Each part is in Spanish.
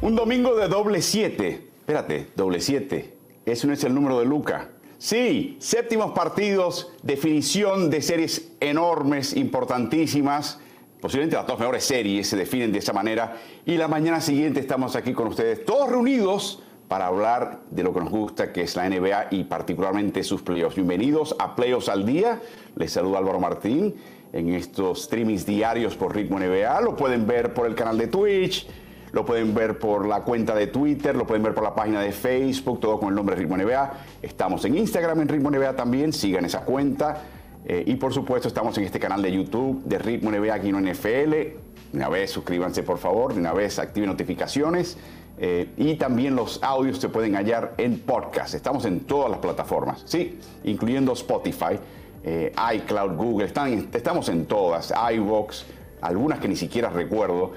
Un domingo de doble siete. Espérate, doble siete. Ese no es el número de Luca. Sí, séptimos partidos, definición de series enormes, importantísimas. Posiblemente las dos mejores series se definen de esa manera. Y la mañana siguiente estamos aquí con ustedes, todos reunidos para hablar de lo que nos gusta, que es la NBA y particularmente sus playoffs. Bienvenidos a Playoffs al Día. Les saluda Álvaro Martín en estos streamings diarios por Ritmo NBA. Lo pueden ver por el canal de Twitch, lo pueden ver por la cuenta de Twitter, lo pueden ver por la página de Facebook, todo con el nombre Ritmo NBA. Estamos en Instagram en Ritmo NBA también, sigan esa cuenta. Eh, y por supuesto estamos en este canal de YouTube de Ritmo NBA aquí en NFL. De una vez suscríbanse por favor, de una vez activen notificaciones. Eh, y también los audios se pueden hallar en podcast. Estamos en todas las plataformas, sí, incluyendo Spotify, eh, iCloud, Google. Estamos en todas, iVox, algunas que ni siquiera recuerdo,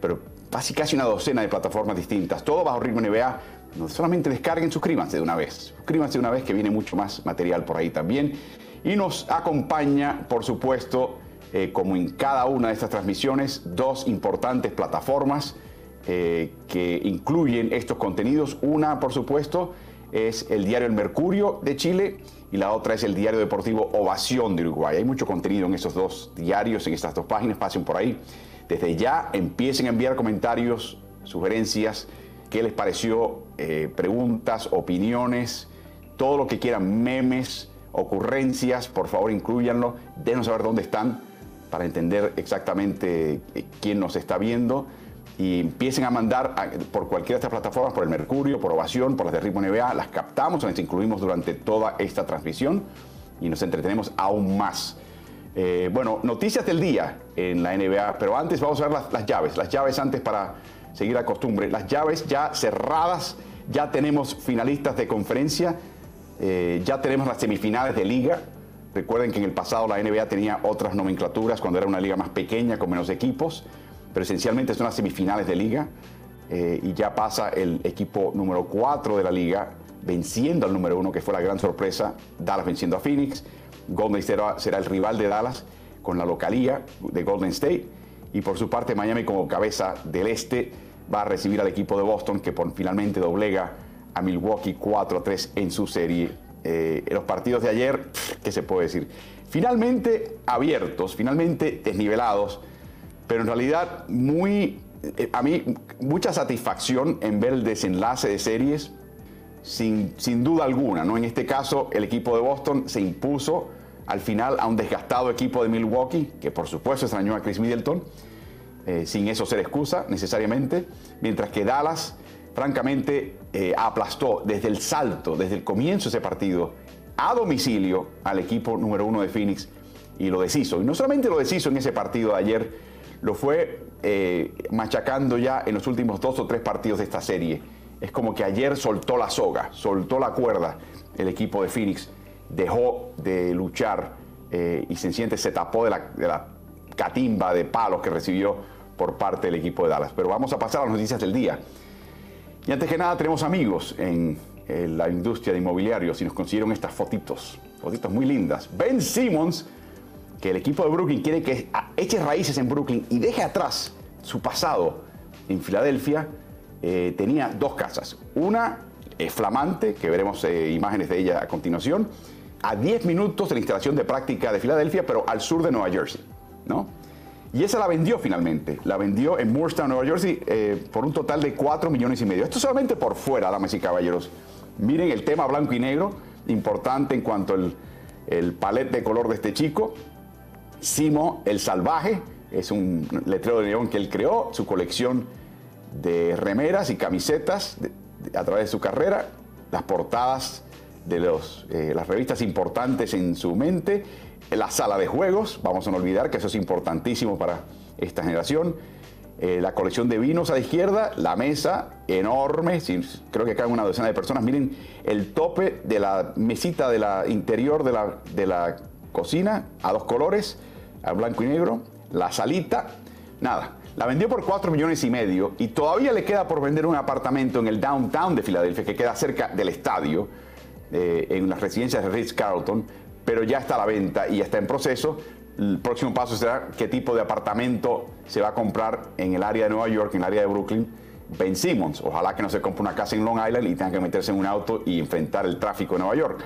pero casi casi una docena de plataformas distintas. Todo bajo ritmo NBA. No solamente descarguen, suscríbanse de una vez. Suscríbanse de una vez que viene mucho más material por ahí también. Y nos acompaña, por supuesto, eh, como en cada una de estas transmisiones, dos importantes plataformas eh, que incluyen estos contenidos. Una, por supuesto, es el diario El Mercurio de Chile y la otra es el diario deportivo Ovación de Uruguay. Hay mucho contenido en esos dos diarios, en estas dos páginas, pasen por ahí. Desde ya empiecen a enviar comentarios, sugerencias, qué les pareció, eh, preguntas, opiniones, todo lo que quieran, memes, ocurrencias, por favor incluyanlo, denos saber dónde están para entender exactamente eh, quién nos está viendo y empiecen a mandar por cualquiera de estas plataformas, por el Mercurio, por Ovación, por las de Ritmo NBA, las captamos, las incluimos durante toda esta transmisión y nos entretenemos aún más. Eh, bueno, noticias del día en la NBA, pero antes vamos a ver las, llaves, las llaves antes para seguir la costumbre, las llaves ya cerradas, ya tenemos finalistas de conferencia, eh, ya tenemos las semifinales de liga. Recuerden que en el pasado la NBA tenía otras nomenclaturas cuando era una liga más pequeña con menos equipos. Pero esencialmente son las semifinales de liga eh, y ya pasa el equipo número 4 de la liga venciendo al número 1, que fue la gran sorpresa, Dallas venciendo a Phoenix, Golden State será, el rival de Dallas con la localía de Golden State y por su parte Miami como cabeza del este va a recibir al equipo de Boston que por, finalmente doblega a Milwaukee 4-3 en su serie. Eh, en los partidos de ayer, ¿qué se puede decir? Finalmente abiertos, finalmente desnivelados pero en realidad muy, eh, a mí mucha satisfacción en ver el desenlace de series sin, sin duda alguna. ¿no? En este caso, el equipo de Boston se impuso al final a un desgastado equipo de Milwaukee, que por supuesto extrañó a Chris Middleton, eh, sin eso ser excusa necesariamente, mientras que Dallas francamente eh, aplastó desde el salto, desde el comienzo de ese partido, a domicilio al equipo número uno de Phoenix y lo deshizo. Y no solamente lo deshizo en ese partido de ayer, lo fue eh, machacando ya en los últimos dos o tres partidos de esta serie. Es como que ayer soltó la soga, soltó la cuerda el equipo de Phoenix, dejó de luchar eh, y sencillamente se tapó de la, catimba de palos que recibió por parte del equipo de Dallas. Pero vamos a pasar a las noticias del día. Y antes que nada tenemos amigos en, en la industria de inmobiliarios y nos consiguieron estas fotitos, fotitos muy lindas. Ben Simmons que el equipo de Brooklyn quiere que eche raíces en Brooklyn y deje atrás su pasado en Filadelfia, eh, tenía dos casas. Una es flamante, que veremos eh, imágenes de ella a continuación, a 10 minutos de la instalación de práctica de Filadelfia, pero al sur de Nueva Jersey. ¿no? Y esa la vendió finalmente. La vendió en Moorestown, Nueva Jersey, eh, por un total de 4 millones y medio. Esto solamente por fuera, damas y caballeros. Miren el tema blanco y negro, importante en cuanto al el de color de este chico. Simo el Salvaje, es un letrero de neón que él creó, su colección de remeras y camisetas a través de su carrera, las portadas de los, eh, las revistas importantes en su mente, la sala de juegos, vamos a no olvidar que eso es importantísimo para esta generación, eh, la colección de vinos a la izquierda, la mesa enorme, creo que caen una docena de personas, miren el tope de la mesita de la interior de la, de la cocina a dos colores, a blanco y negro, la salita, nada. La vendió por 4 millones y medio y todavía le queda por vender un apartamento en el downtown de Filadelfia que queda cerca del estadio, eh, en las residencias de Ritz Carlton, pero ya está a la venta y ya está en proceso. El próximo paso será qué tipo de apartamento se va a comprar en el área de Nueva York, en el área de Brooklyn, Ben Simmons. Ojalá que no se compre una casa en Long Island y tenga que meterse en un auto y enfrentar el tráfico de Nueva York.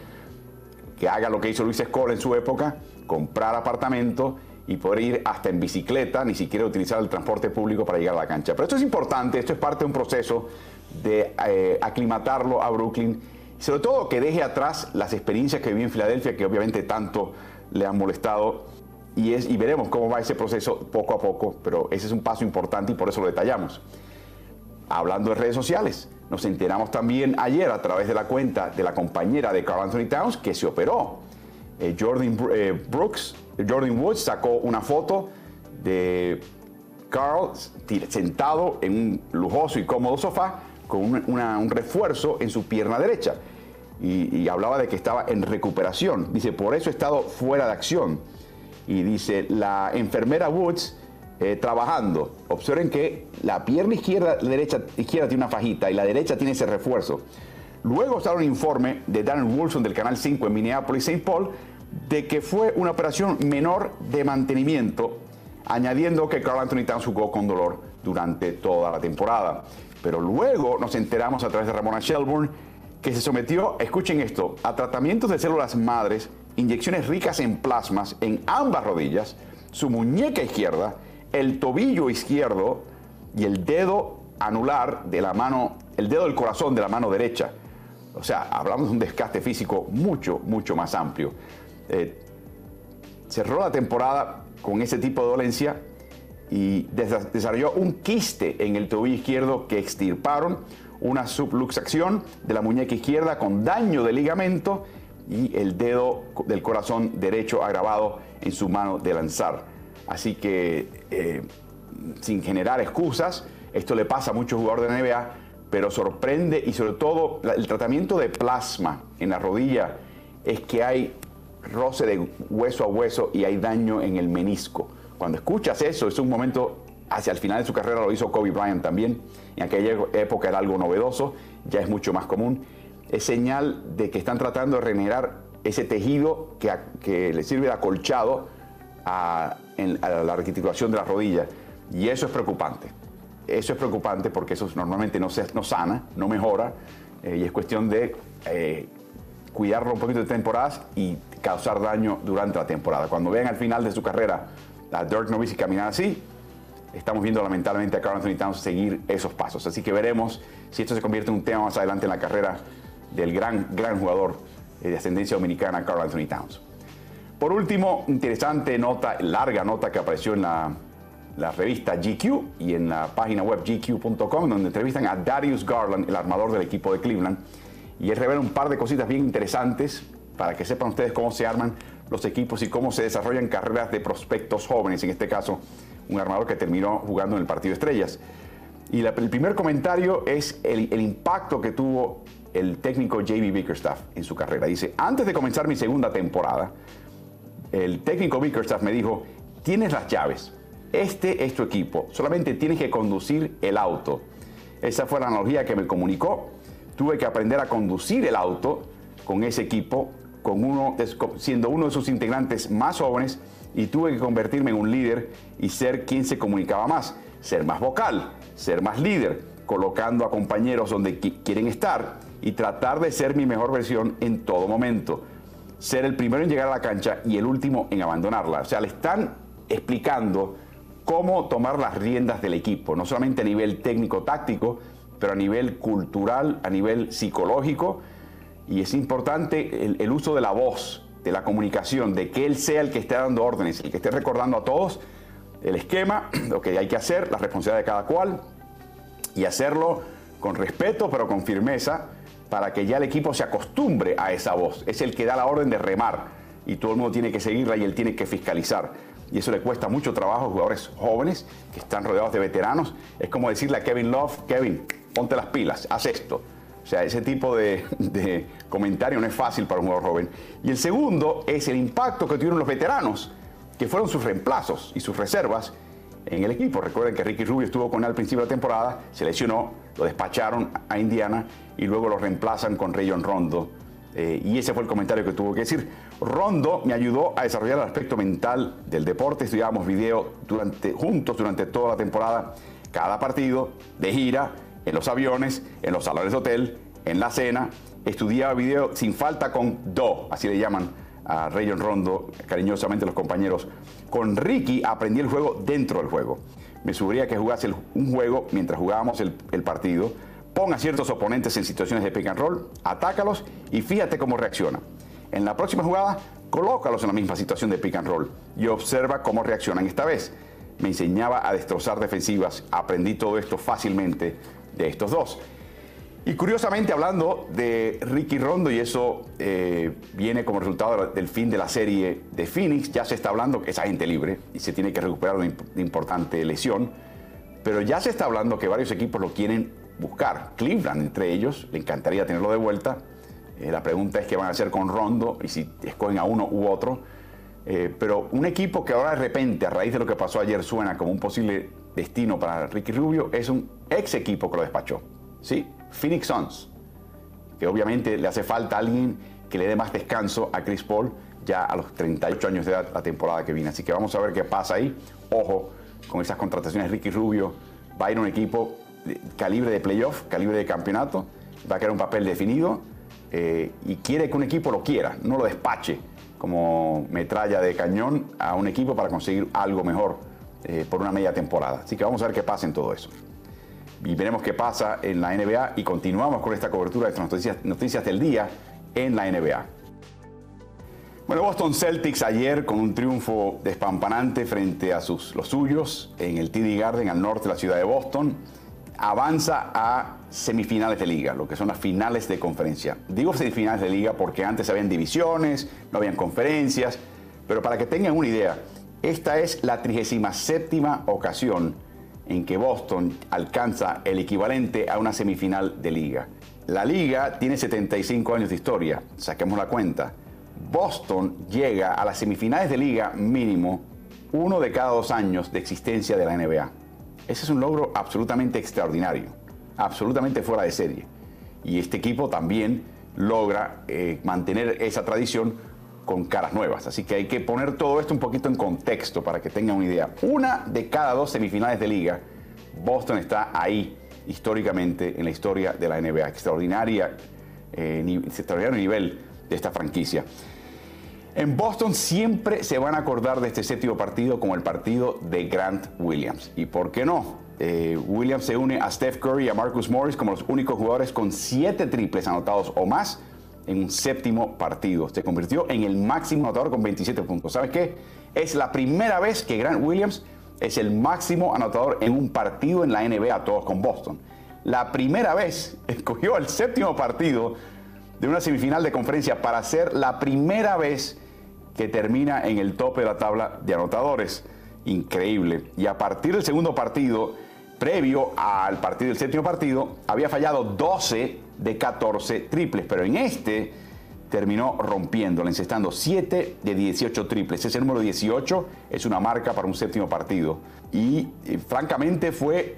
Que haga lo que hizo Luis Scola en su época, comprar apartamento y poder ir hasta en bicicleta, ni siquiera utilizar el transporte público para llegar a la cancha. Pero esto es importante, esto es parte de un proceso de eh, aclimatarlo a Brooklyn, sobre todo que deje atrás las experiencias que vivió en Filadelfia, que obviamente tanto le han molestado, y, veremos cómo va ese proceso poco a poco, pero ese es un paso importante y por eso lo detallamos. Hablando de redes sociales, nos enteramos también ayer a través de la cuenta de la compañera de Carl Anthony Towns que se operó. Eh, Jordan eh, Brooks, Jordan Woods sacó una foto de Carl sentado en un lujoso y cómodo sofá con un refuerzo en su pierna derecha. Y, hablaba de que estaba en recuperación. Dice, por eso he estado fuera de acción. Y dice, la enfermera Woods eh, trabajando. Observen que la pierna izquierda, derecha, izquierda tiene una fajita y la derecha tiene ese refuerzo. Luego sale un informe de Darren Wilson del Canal 5 en Minneapolis, St. Paul, de que fue una operación menor de mantenimiento, añadiendo que Carl Anthony Towns jugó con dolor durante toda la temporada. Pero luego nos enteramos a través de Ramona Shelburne que se sometió, escuchen esto, a tratamientos de células madres, inyecciones ricas en plasmas en ambas rodillas, su muñeca izquierda, el tobillo izquierdo y el dedo anular de la mano, el dedo del corazón de la mano derecha. O sea, hablamos de un desgaste físico mucho, mucho más amplio. Eh, cerró la temporada con ese tipo de dolencia y desarrolló un quiste en el tobillo izquierdo que extirparon, una subluxación de la muñeca izquierda con daño de ligamento y el dedo del corazón derecho agravado en su mano de lanzar. Así que, eh, sin generar excusas, esto le pasa a muchos jugadores de NBA, pero sorprende y sobre todo el tratamiento de plasma en la rodilla es que hay roce de hueso a hueso y hay daño en el menisco. Cuando escuchas eso, es un momento hacia el final de su carrera, lo hizo Kobe Bryant también. En aquella época era algo novedoso, ya es mucho más común. Es señal de que están tratando de regenerar ese tejido que, le sirve de acolchado a, la restitución de la rodilla. Y eso es preocupante. Eso es preocupante porque eso normalmente no, se, no sana, no mejora. Eh, y es cuestión de eh, cuidarlo un poquito de temporadas y causar daño durante la temporada. Cuando vean al final de su carrera a Dirk Nowitzki caminar así, estamos viendo lamentablemente a Carl Anthony Towns seguir esos pasos. Así que veremos si esto se convierte en un tema más adelante en la carrera del gran, gran jugador eh, de ascendencia dominicana, Carl Anthony Towns. Por último, interesante nota, larga nota que apareció en la, la revista GQ y en la página web gq.com, donde entrevistan a Darius Garland, el armador del equipo de Cleveland. Y él revela un par de cositas bien interesantes para que sepan ustedes cómo se arman los equipos y cómo se desarrollan carreras de prospectos jóvenes, en este caso un armador que terminó jugando en el partido Estrellas. Y el primer comentario es el, impacto que tuvo el técnico JB Bickerstaff en su carrera. Dice, antes de comenzar mi segunda temporada, el técnico Bickerstaff me dijo, tienes las llaves, este es tu equipo, solamente tienes que conducir el auto. Esa fue la analogía que me comunicó. Tuve que aprender a conducir el auto con ese equipo con uno, siendo uno de sus integrantes más jóvenes y tuve que convertirme en un líder y ser quien se comunicaba más, ser más vocal, ser más líder, colocando a compañeros donde quieren estar y tratar de ser mi mejor versión en todo momento. Ser el primero en llegar a la cancha y el último en abandonarla. O sea, le están explicando cómo tomar las riendas del equipo, no solamente a nivel técnico-táctico, pero a nivel cultural, a nivel psicológico y es importante el, uso de la voz, de la comunicación, de que él sea el que esté dando órdenes, el que esté recordando a todos el esquema, lo que hay que hacer, la responsabilidad de cada cual, y hacerlo con respeto pero con firmeza para que ya el equipo se acostumbre a esa voz. Es el que da la orden de remar y todo el mundo tiene que seguirla y él tiene que fiscalizar. Y eso le cuesta mucho trabajo a jugadores jóvenes que están rodeados de veteranos. Es como decirle a Kevin Love, Kevin, ponte las pilas, haz esto. O sea, ese tipo de, comentario no es fácil para un jugador joven. Y el segundo es el impacto que tuvieron los veteranos, que fueron sus reemplazos y sus reservas en el equipo. Recuerden que Ricky Rubio estuvo con él al principio de la temporada, se lesionó, lo despacharon a Indiana y luego lo reemplazan con Rayon Rondo. Eh, y ese fue el comentario que tuvo que decir. Rondo me ayudó a desarrollar el aspecto mental del deporte. Estudiábamos video durante, juntos durante toda la temporada, cada partido, de gira en los aviones, en los salones de hotel, en la cena. Estudiaba video sin falta con Do, así le llaman a Rayon Rondo, cariñosamente los compañeros. Con Ricky aprendí el juego dentro del juego. Me sugería que jugase un juego mientras jugábamos el, el partido. Ponga a ciertos oponentes en situaciones de pick and roll, atácalos y fíjate cómo reacciona. En la próxima jugada, colócalos en la misma situación de pick and roll y observa cómo reaccionan esta vez. Me enseñaba a destrozar defensivas, aprendí todo esto fácilmente de estos dos. Y curiosamente hablando de Ricky Rondo, y eso eh, viene como resultado del fin de la serie de Phoenix, ya se está hablando que es agente libre y se tiene que recuperar una importante lesión, pero ya se está hablando que varios equipos lo quieren buscar. Cleveland entre ellos, le encantaría tenerlo de vuelta. Eh, la pregunta es qué van a hacer con Rondo y si escogen a uno u otro. Eh, pero un equipo que ahora de repente, a raíz de lo que pasó ayer, suena como un posible destino para Ricky Rubio, es un ex equipo que lo despachó. ¿sí? Phoenix Suns, que obviamente le hace falta alguien que le dé más descanso a Chris Paul ya a los 38 años de edad la temporada que viene. Así que vamos a ver qué pasa ahí. Ojo con esas contrataciones. Ricky Rubio va a ir a un equipo de calibre de playoff, calibre de campeonato, va a quedar un papel definido eh, y quiere que un equipo lo quiera, no lo despache como metralla de cañón a un equipo para conseguir algo mejor eh, por una media temporada. Así que vamos a ver qué pasa en todo eso y veremos qué pasa en la NBA y continuamos con esta cobertura de estas noticias, noticias del día en la NBA. Bueno, Boston Celtics ayer con un triunfo despampanante frente a sus, los suyos en el TD Garden al norte de la ciudad de Boston, avanza a semifinales de liga, lo que son las finales de conferencia. Digo semifinales de liga porque antes habían divisiones, no habían conferencias, pero para que tengan una idea, esta es la 37 ocasión en que Boston alcanza el equivalente a una semifinal de liga. La liga tiene 75 años de historia, saquemos la cuenta. Boston llega a las semifinales de liga mínimo uno de cada dos años de existencia de la NBA. Ese es un logro absolutamente extraordinario, absolutamente fuera de serie. Y este equipo también logra eh, mantener esa tradición con caras nuevas. Así que hay que poner todo esto un poquito en contexto para que tengan una idea. Una de cada dos semifinales de liga, Boston está ahí históricamente en la historia de la NBA. Extraordinaria, eh, extraordinario nivel de esta franquicia. En Boston siempre se van a acordar de este séptimo partido como el partido de Grant Williams. ¿Y por qué no? Eh, Williams se une a Steph Curry y a Marcus Morris como los únicos jugadores con siete triples anotados o más en un séptimo partido. Se convirtió en el máximo anotador con 27 puntos. ¿Sabes qué? Es la primera vez que Grant Williams es el máximo anotador en un partido en la NBA, todos con Boston. La primera vez escogió el séptimo partido de una semifinal de conferencia para ser la primera vez que termina en el tope de la tabla de anotadores. Increíble. Y a partir del segundo partido, previo al partido del séptimo partido, había fallado 12 de 14 triples, pero en este terminó rompiendo, encestando 7 de 18 triples. Ese número 18 es una marca para un séptimo partido. Y, eh, francamente fue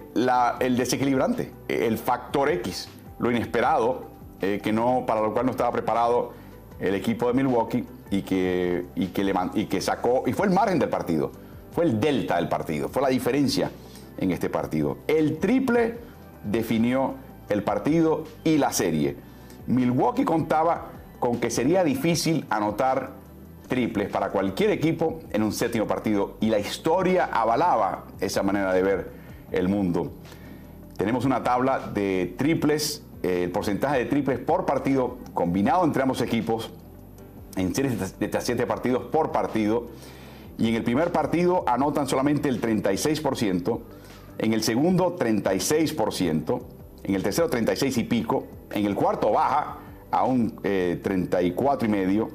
el desequilibrante, el factor X, lo inesperado, eh, que no, para lo cual no estaba preparado el equipo de Milwaukee y que, y que, le, y que sacó, y fue el margen del partido, fue el delta del partido, fue la diferencia en este partido. El triple definió el partido y la serie. Milwaukee contaba con que sería difícil anotar triples para cualquier equipo en un séptimo partido y la historia avalaba esa manera de ver el mundo. Tenemos una tabla de triples, eh, el porcentaje de triples por partido combinado entre ambos equipos en series de siete partidos por partido. Y en el primer partido anotan solamente el 36%, en el segundo 36%, en el tercero 36 y pico, en el cuarto baja a un 34 eh, y medio,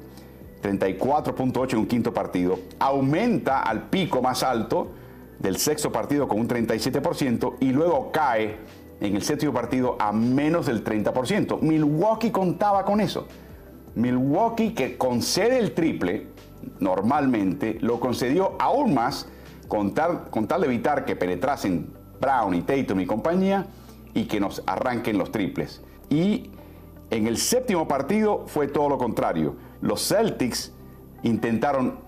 34.8 en un quinto partido, aumenta al pico más alto del sexto partido con un 37% y luego cae en el séptimo partido a menos del 30%. Milwaukee contaba con eso. Milwaukee que concede el triple normalmente lo concedió aún más con tal, con tal de evitar que penetrasen Brown y Tatum y compañía y que nos arranquen los triples. Y en el séptimo partido fue todo lo contrario. Los Celtics intentaron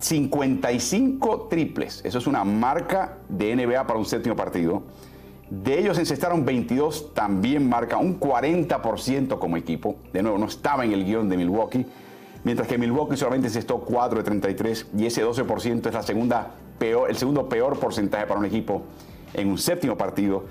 55 triples. Eso es una marca de NBA para un séptimo partido. De ellos encestaron 22, también marca un 40% como equipo. De nuevo, no estaba en el guion de Milwaukee. Mientras que Milwaukee solamente encestó 4 de 33 y ese 12% es la segunda peor, el segundo peor porcentaje para un equipo en un séptimo partido,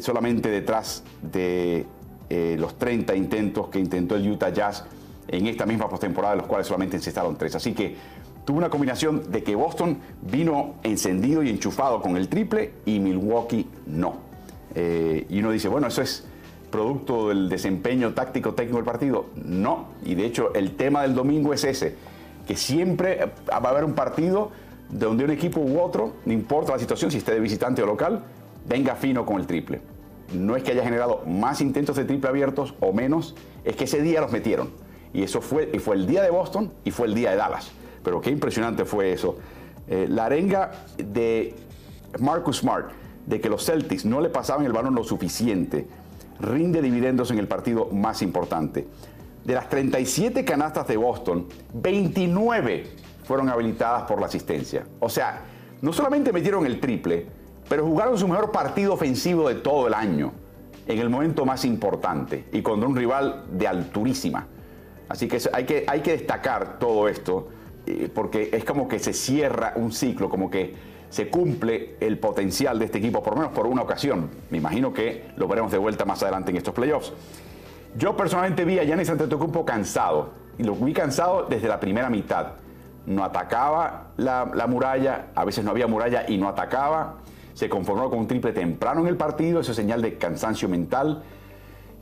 solamente detrás de eh, los 30 intentos que intentó el Utah Jazz en esta misma postemporada, de los cuales solamente encestaron 3. Así que tuvo una combinación de que Boston vino encendido y enchufado con el triple y Milwaukee no. Eh, y uno dice, bueno, eso es producto del desempeño táctico técnico del partido. No, y de hecho el tema del domingo es ese, que siempre va a haber un partido donde un equipo u otro, no importa la situación, si esté de visitante o local, venga fino con el triple. No es que haya generado más intentos de triple abiertos o menos, es que ese día los metieron. Y eso fue, y fue el día de Boston y fue el día de Dallas. Pero qué impresionante fue eso. Eh, la arenga de Marcus Smart, de que los Celtics no le pasaban el balón lo suficiente, rinde dividendos en el partido más importante. De las 37 canastas de Boston, 29 fueron habilitadas por la asistencia. O sea, no solamente metieron el triple, pero jugaron su mejor partido ofensivo de todo el año, en el momento más importante y contra un rival de alturísima. Así que hay que, destacar todo esto, eh, porque es como que se cierra un ciclo, como que se cumple el potencial de este equipo, por lo menos por una ocasión. Me imagino que lo veremos de vuelta más adelante en estos playoffs. Yo personalmente vi a Giannis Antetokounmpo cansado, y lo vi cansado desde la primera mitad. No atacaba la muralla, a veces no había muralla y no atacaba. Se conformó con un triple temprano en el partido, eso es señal de cansancio mental.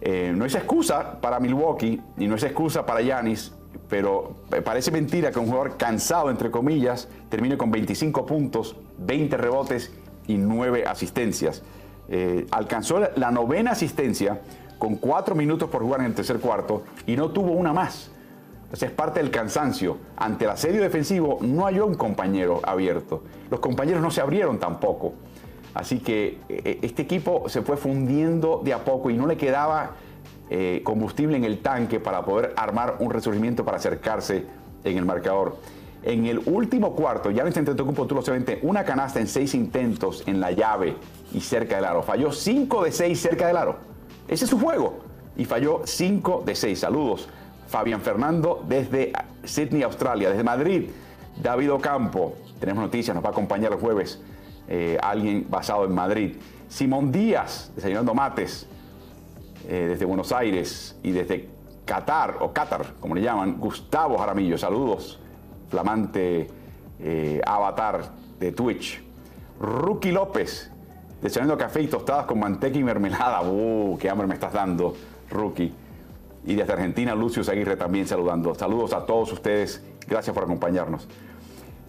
Eh, no es excusa para Milwaukee y no es excusa para Giannis, pero parece mentira que un jugador cansado, entre comillas, termine con 25 puntos, 20 rebotes y 9 asistencias. Eh, alcanzó la novena asistencia con 4 minutos por jugar en el tercer cuarto y no tuvo una más. Entonces es parte del cansancio. Ante el asedio defensivo no halló un compañero abierto. Los compañeros no se abrieron tampoco. Así que eh, este equipo se fue fundiendo de a poco y no le quedaba eh, combustible en el tanque para poder armar un resurgimiento para acercarse en el marcador. En el último cuarto, ya Giannis Antetokounmpo tuvo solamente una canasta en seis intentos en la llave y cerca del aro. Falló cinco de seis cerca del aro. Ese es su juego. Y falló cinco de seis. Saludos. Fabián Fernando desde Sydney, Australia. Desde Madrid, David Ocampo. Tenemos noticias, nos va a acompañar el jueves eh, alguien basado en Madrid. Simón Díaz, desayunando mates, eh, desde Buenos Aires y desde Qatar, o Qatar, como le llaman, Gustavo Jaramillo, saludos, flamante eh, avatar de Twitch. Rookie López, desayunando café y tostadas con manteca y mermelada. ¡Uh, qué hambre me estás dando, Rookie! Y desde Argentina, Lucio Aguirre también saludando. Saludos a todos ustedes, gracias por acompañarnos.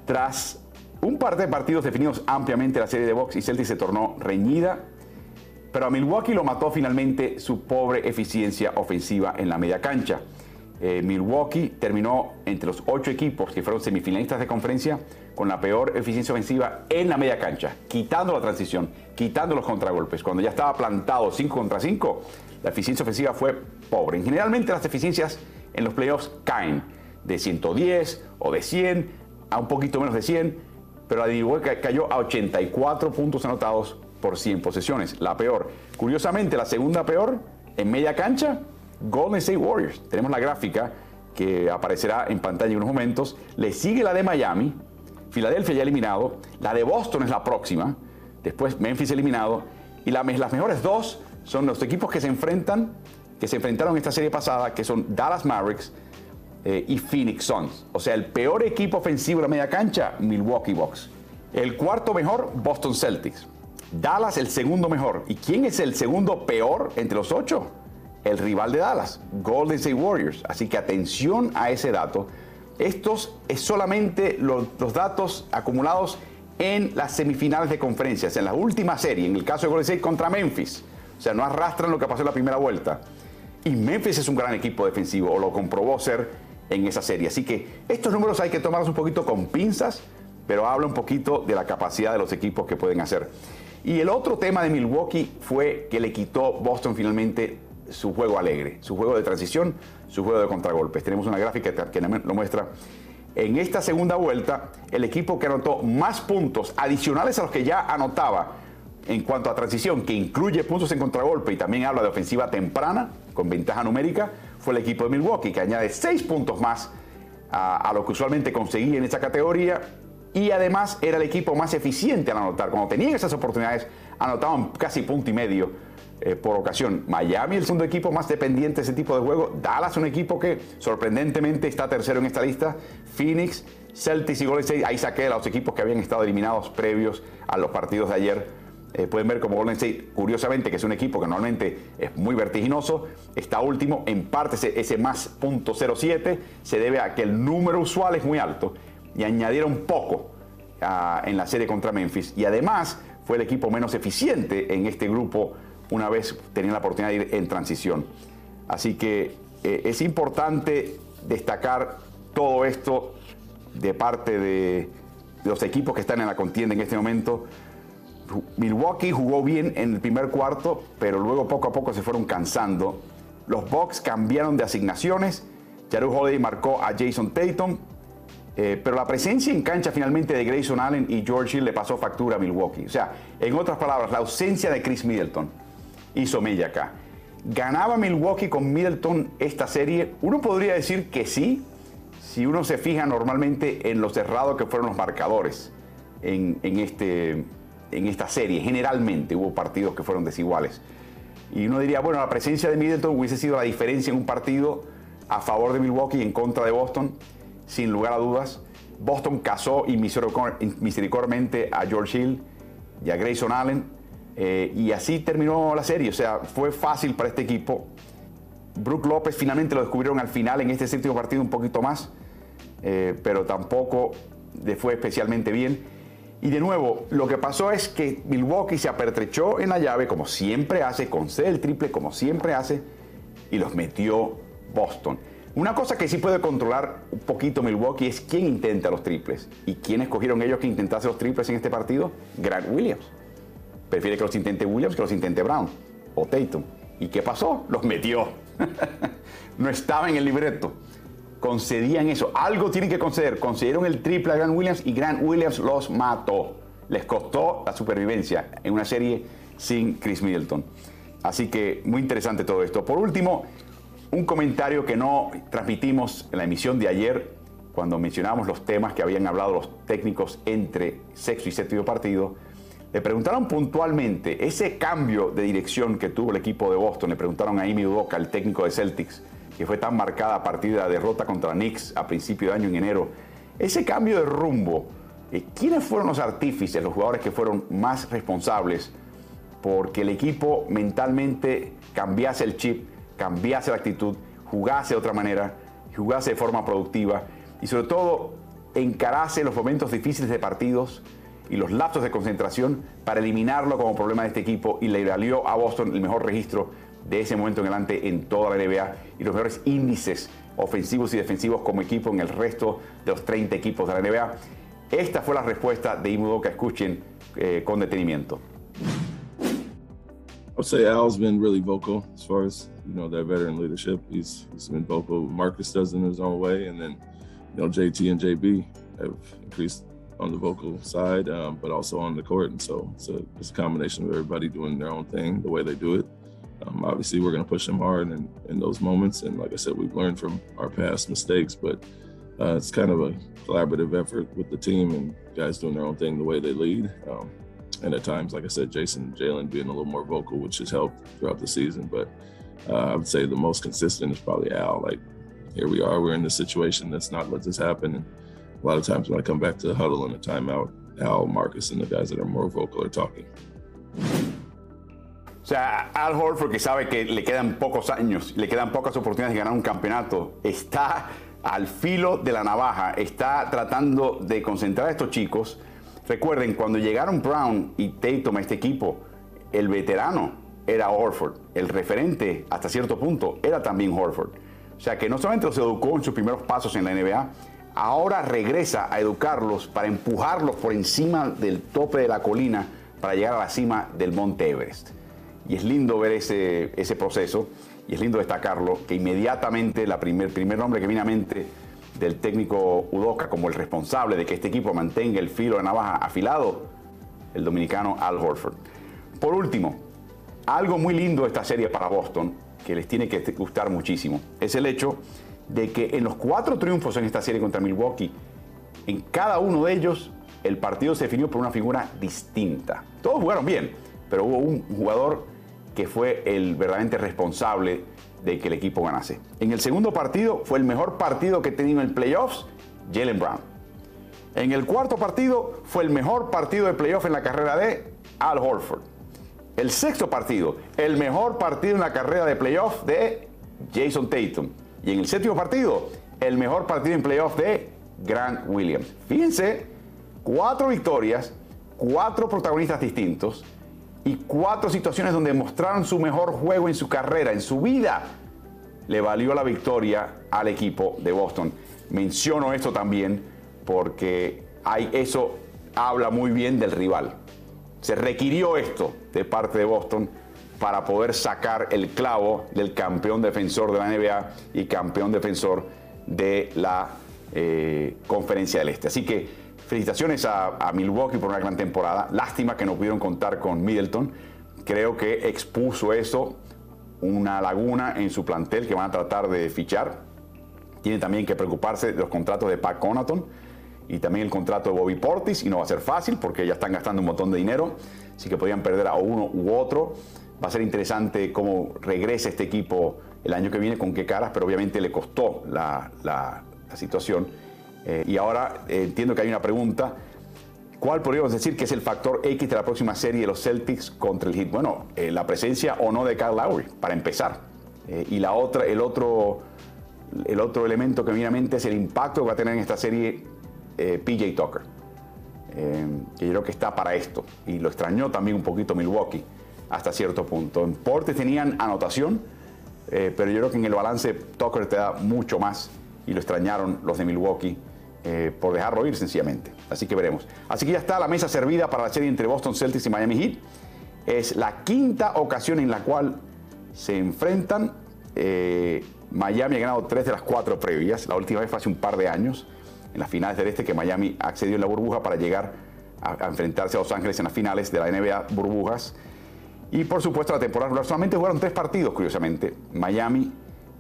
Tras un par de partidos definidos ampliamente la serie de box y Celtic se tornó reñida, pero a Milwaukee lo mató finalmente su pobre eficiencia ofensiva en la media cancha. Eh, Milwaukee terminó entre los ocho equipos que fueron semifinalistas de conferencia con la peor eficiencia ofensiva en la media cancha, quitando la transición, quitando los contragolpes. Cuando ya estaba plantado 5 contra 5, la eficiencia ofensiva fue pobre. Generalmente las eficiencias en los playoffs caen de 110 o de 100 a un poquito menos de 100 pero la Milwaukee cayó a 84 puntos anotados por 100 posesiones, la peor. Curiosamente, la segunda peor en media cancha, Golden State Warriors. Tenemos la gráfica que aparecerá en pantalla en unos momentos. Le sigue la de Miami, Filadelfia ya eliminado, la de Boston es la próxima, después Memphis eliminado, y las mejores dos son los equipos que se enfrentan, que se enfrentaron en esta serie pasada, que son Dallas Mavericks, eh, y Phoenix Suns. O sea, el peor equipo ofensivo de la media cancha, Milwaukee Bucks. El cuarto mejor, Boston Celtics. Dallas el segundo mejor. ¿Y quién es el segundo peor entre los ocho? El rival de Dallas, Golden State Warriors. Así que atención a ese dato. Estos es solamente los, los datos acumulados en las semifinales de conferencias, en la última serie, en el caso de Golden State contra Memphis. O sea, no arrastran lo que pasó en la primera vuelta. Y Memphis es un gran equipo defensivo, o lo comprobó ser en esa serie. Así que estos números hay que tomarlos un poquito con pinzas, pero habla un poquito de la capacidad de los equipos que pueden hacer. Y el otro tema de Milwaukee fue que le quitó Boston finalmente su juego alegre, su juego de transición, su juego de contragolpes. Tenemos una gráfica que lo muestra. En esta segunda vuelta, el equipo que anotó más puntos adicionales a los que ya anotaba en cuanto a transición, que incluye puntos en contragolpe y también habla de ofensiva temprana, con ventaja numérica, fue el equipo de Milwaukee, que añade seis puntos más a, lo que usualmente conseguía en esta categoría. Y además era el equipo más eficiente al anotar. Cuando tenían esas oportunidades, anotaban casi punto y medio eh, por ocasión. Miami, el segundo equipo más dependiente de ese tipo de juego. Dallas, un equipo que sorprendentemente está tercero en esta lista. Phoenix, Celtics y Golden State. Ahí saqué a los equipos que habían estado eliminados previos a los partidos de ayer eh, pueden ver como Golden State, curiosamente, que es un equipo que normalmente es muy vertiginoso, está último, en parte ese, más punto 07 se debe a que el número usual es muy alto y añadieron poco en la serie contra Memphis y además fue el equipo menos eficiente en este grupo una vez tenían la oportunidad de ir en transición. Así que eh, es importante destacar todo esto de parte de los equipos que están en la contienda en este momento. Milwaukee jugó bien en el primer cuarto, pero luego poco a poco se fueron cansando. Los Bucks cambiaron de asignaciones. Jaru Holiday marcó a Jason Tatum, eh, pero la presencia en cancha finalmente de Grayson Allen y George Hill le pasó factura a Milwaukee. O sea, en otras palabras, la ausencia de Chris Middleton hizo mella acá. ¿Ganaba Milwaukee con Middleton esta serie? Uno podría decir que sí, si uno se fija normalmente en lo cerrado que fueron los marcadores en, en este, en esta serie. Generalmente hubo partidos que fueron desiguales. Y uno diría, bueno, la presencia de Middleton hubiese sido la diferencia en un partido a favor de Milwaukee y en contra de Boston, sin lugar a dudas. Boston casó misericordiamente a George Hill y a Grayson Allen, eh, y así terminó la serie. O sea, fue fácil para este equipo. Brook López finalmente lo descubrieron al final en este séptimo partido un poquito más, eh, pero tampoco le fue especialmente bien. Y de nuevo, lo que pasó es que Milwaukee se apertrechó en la llave, como siempre hace, con el triple, como siempre hace, y los metió Boston. Una cosa que sí puede controlar un poquito Milwaukee es quién intenta los triples. ¿Y quién escogieron ellos que intentase los triples en este partido? Grant Williams. Prefiere que los intente Williams que los intente Brown o Tatum. ¿Y qué pasó? Los metió. no estaba en el libreto concedían eso. Algo tienen que conceder. Concedieron el triple a Grant Williams y Grant Williams los mató. Les costó la supervivencia en una serie sin Chris Middleton. Así que muy interesante todo esto. Por último, un comentario que no transmitimos en la emisión de ayer cuando mencionamos los temas que habían hablado los técnicos entre sexto y séptimo partido. Le preguntaron puntualmente ese cambio de dirección que tuvo el equipo de Boston. Le preguntaron a Amy Udoka, el técnico de Celtics, que fue tan marcada a partir de la derrota contra Knicks a principio de año en enero, ese cambio de rumbo, eh, ¿quiénes fueron los artífices, los jugadores que fueron más responsables porque el equipo mentalmente cambiase el chip, cambiase la actitud, jugase de otra manera, jugase de forma productiva y sobre todo encarase los momentos difíciles de partidos y los lapsos de concentración para eliminarlo como problema de este equipo y le valió a Boston el mejor registro de ese momento en adelante en toda la NBA y los mejores índices ofensivos y defensivos como equipo en el resto de los 30 equipos de la NBA. Esta fue la respuesta de Imudoka. Escuchen eh, con detenimiento. I would say Al's been really vocal as far as you know that veteran leadership. He's been vocal. Marcus does in his own way, and then you know JT and JB have increased on the vocal side, um, but also on the court. And so it's a combination of everybody doing their own thing the way they do it. Um, obviously, we're going to push them hard in, in those moments. And like I said, we've learned from our past mistakes, but uh, it's kind of a collaborative effort with the team and guys doing their own thing the way they lead. Um, and at times, like I said, Jason Jalen being a little more vocal, which has helped throughout the season. But uh, I would say the most consistent is probably Al. Like, here we are, we're in this situation. Let's not let this happen. And a lot of times when I come back to the huddle and the timeout, Al, Marcus, and the guys that are more vocal are talking. O sea, Al Horford, que sabe que le quedan pocos años, le quedan pocas oportunidades de ganar un campeonato, está al filo de la navaja, está tratando de concentrar a estos chicos. Recuerden, cuando llegaron Brown y Tatum a este equipo, el veterano era Horford, el referente hasta cierto punto era también Horford. O sea que no solamente los educó en sus primeros pasos en la NBA, ahora regresa a educarlos para empujarlos por encima del tope de la colina para llegar a la cima del Monte Everest. Y es lindo ver ese, ese proceso y es lindo destacarlo, que inmediatamente la primer, primer nombre que viene a mente del técnico Udoca como el responsable de que este equipo mantenga el filo de navaja afilado, el dominicano Al Horford. Por último, algo muy lindo de esta serie para Boston, que les tiene que gustar muchísimo, es el hecho de que en los cuatro triunfos en esta serie contra Milwaukee, en cada uno de ellos el partido se definió por una figura distinta. Todos jugaron bien, pero hubo un jugador que fue el verdaderamente responsable de que el equipo ganase. En el segundo partido fue el mejor partido que he tenido en playoffs, Jalen Brown. En el cuarto partido fue el mejor partido de playoff en la carrera de Al Horford. El sexto partido, el mejor partido en la carrera de playoff de Jason Tatum. Y en el séptimo partido, el mejor partido en playoff de Grant Williams. Fíjense, cuatro victorias, cuatro protagonistas distintos y cuatro situaciones donde mostraron su mejor juego en su carrera, en su vida. Le valió la victoria al equipo de Boston. Menciono esto también porque hay, eso habla muy bien del rival. Se requirió esto de parte de Boston para poder sacar el clavo del campeón defensor de la NBA y campeón defensor de la eh, Conferencia del Este. Así que felicitaciones a, Milwaukee por una gran temporada. Lástima que no pudieron contar con Middleton. Creo que expuso eso, una laguna en su plantel que van a tratar de fichar. Tiene también que preocuparse de los contratos de Pat Conaton y también el contrato de Bobby Portis y no va a ser fácil porque ya están gastando un montón de dinero, así que podrían perder a uno u otro. Va a ser interesante cómo regrese este equipo el año que viene, con qué caras, pero obviamente le costó la, situación. Eh, y ahora eh, entiendo que hay una pregunta. ¿Cuál podríamos decir que es el factor X de la próxima serie de los Celtics contra el Heat? Bueno, eh, la presencia o no de Kyle Lowry, para empezar. y la otra, el otro, el otro elemento que viene a mente es el impacto que va a tener en esta serie PJ Tucker, que yo creo que está para esto. Y lo extrañó también un poquito Milwaukee hasta cierto punto. En Portes tenían anotación, pero yo creo que en el balance Tucker te da mucho más y lo extrañaron los de Milwaukee por dejarlo ir sencillamente. Así que veremos. Así que ya está la mesa servida para la serie entre Boston Celtics y Miami Heat. Es la quinta ocasión en la cual se enfrentan. Miami ha ganado tres de las cuatro previas. La última vez fue hace un par de años en las finales del este que Miami accedió en la burbuja para llegar a, enfrentarse a Los Ángeles en las finales de la NBA burbujas. Y por supuesto la temporada regular solamente jugaron tres partidos, curiosamente. Miami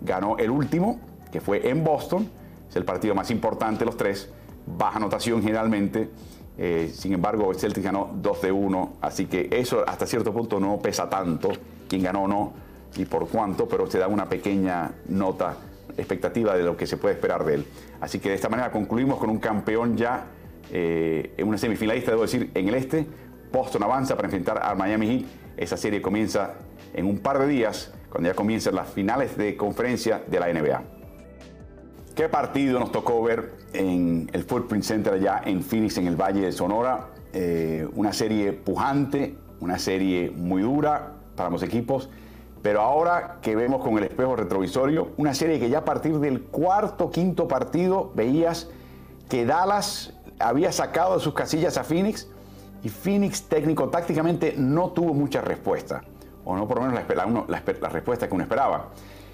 ganó el último, que fue en Boston, es el partido más importante de los tres, baja anotación generalmente. Eh, sin embargo, el Celtics ganó 2 de 1, así que eso hasta cierto punto no pesa tanto, quién ganó o no y por cuánto, pero se da una pequeña nota expectativa de lo que se puede esperar de él. Así que de esta manera concluimos con un campeón ya eh, en una semifinalista, debo decir, en el este. Boston avanza para enfrentar al Miami Heat. Esa serie comienza en un par de días, cuando ya comiencen las finales de conferencia de la NBA. ¿Qué partido nos tocó ver en el Footprint Center allá en Phoenix, en el Valle de Sonora? Eh, una serie pujante, una serie muy dura para los equipos. Pero ahora que vemos con el espejo retrovisorio, una serie que ya a partir del cuarto, quinto partido veías que Dallas había sacado de sus casillas a Phoenix y Phoenix técnico tácticamente no tuvo mucha respuesta, o no por lo menos la, la, respuesta que uno esperaba.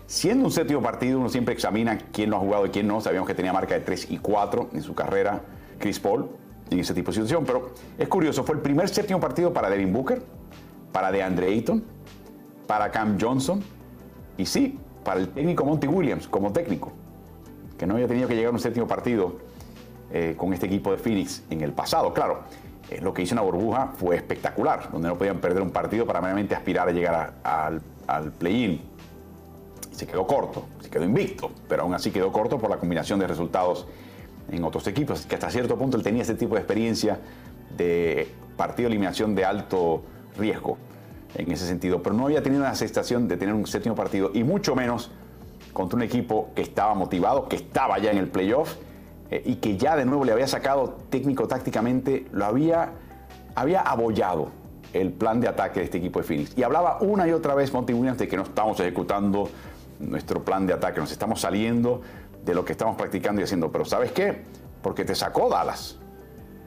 Siendo un séptimo partido, uno siempre examina quién lo ha jugado y quién no. Sabíamos que tenía marca de 3 y 4 en su carrera Chris Paul en ese tipo de situación, pero es curioso, fue el primer séptimo partido para Devin Booker, para DeAndre Ayton, para Cam Johnson y sí, para el técnico Monty Williams como técnico, que no había tenido que llegar a un séptimo partido eh, con este equipo de Phoenix en el pasado. Claro, lo que hizo en la burbuja fue espectacular, donde no podían perder un partido para meramente aspirar a llegar al play-in. Se quedó corto, se quedó invicto, pero aún así quedó corto por la combinación de resultados en otros equipos, que hasta cierto punto él tenía ese tipo de experiencia de partido de eliminación de alto riesgo en ese sentido, pero no había tenido la sensación de tener un séptimo partido y mucho menos contra un equipo que estaba motivado, que estaba ya en el playoff eh, y que ya de nuevo le había sacado técnico-tácticamente, lo había, había abollado el plan de ataque de este equipo de Phoenix. Y hablaba una y otra vez Monty Williams de que no estamos ejecutando nuestro plan de ataque, nos estamos saliendo de lo que estamos practicando y haciendo. Pero ¿sabes qué? Porque te sacó Dallas,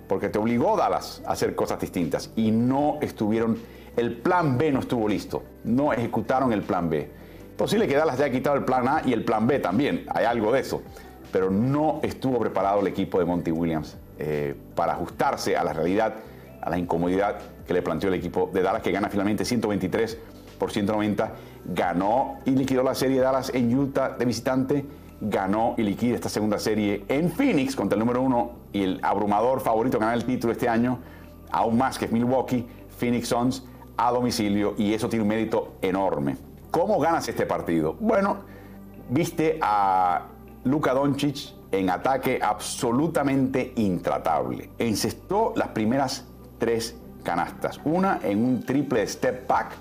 porque te obligó Dallas a hacer cosas distintas y no estuvieron el plan B no estuvo listo, no ejecutaron el plan B. Posible que Dallas haya quitado el plan A y el plan B también, hay algo de eso, pero no estuvo preparado el equipo de Monty Williams eh, para ajustarse a la realidad a la incomodidad que le planteó el equipo de Dallas, que gana finalmente 123 por 190. Ganó y liquidó la serie de Dallas en Utah de visitante. Ganó y liquida esta segunda serie en Phoenix contra el número uno y el abrumador favorito a ganar el título este año, aún más que Milwaukee, Phoenix Suns a domicilio y eso tiene un mérito enorme. ¿Cómo ganas este partido? Bueno, viste a Luka Doncic en ataque absolutamente intratable. Encestó las primeras tres canastas. Una en un triple step back,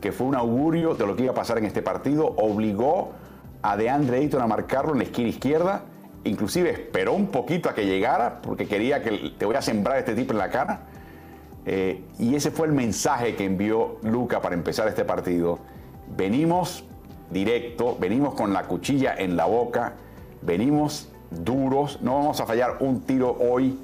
que fue un augurio de lo que iba a pasar en este partido. Obligó a DeAndre Ayton a marcarlo en la esquina izquierda. Inclusive esperó un poquito a que llegara porque quería que te voy a sembrar este tipo en la cara. Eh, y ese fue el mensaje que envió Luca para empezar este partido. Venimos directo, venimos con la cuchilla en la boca, venimos duros, no vamos a fallar un tiro hoy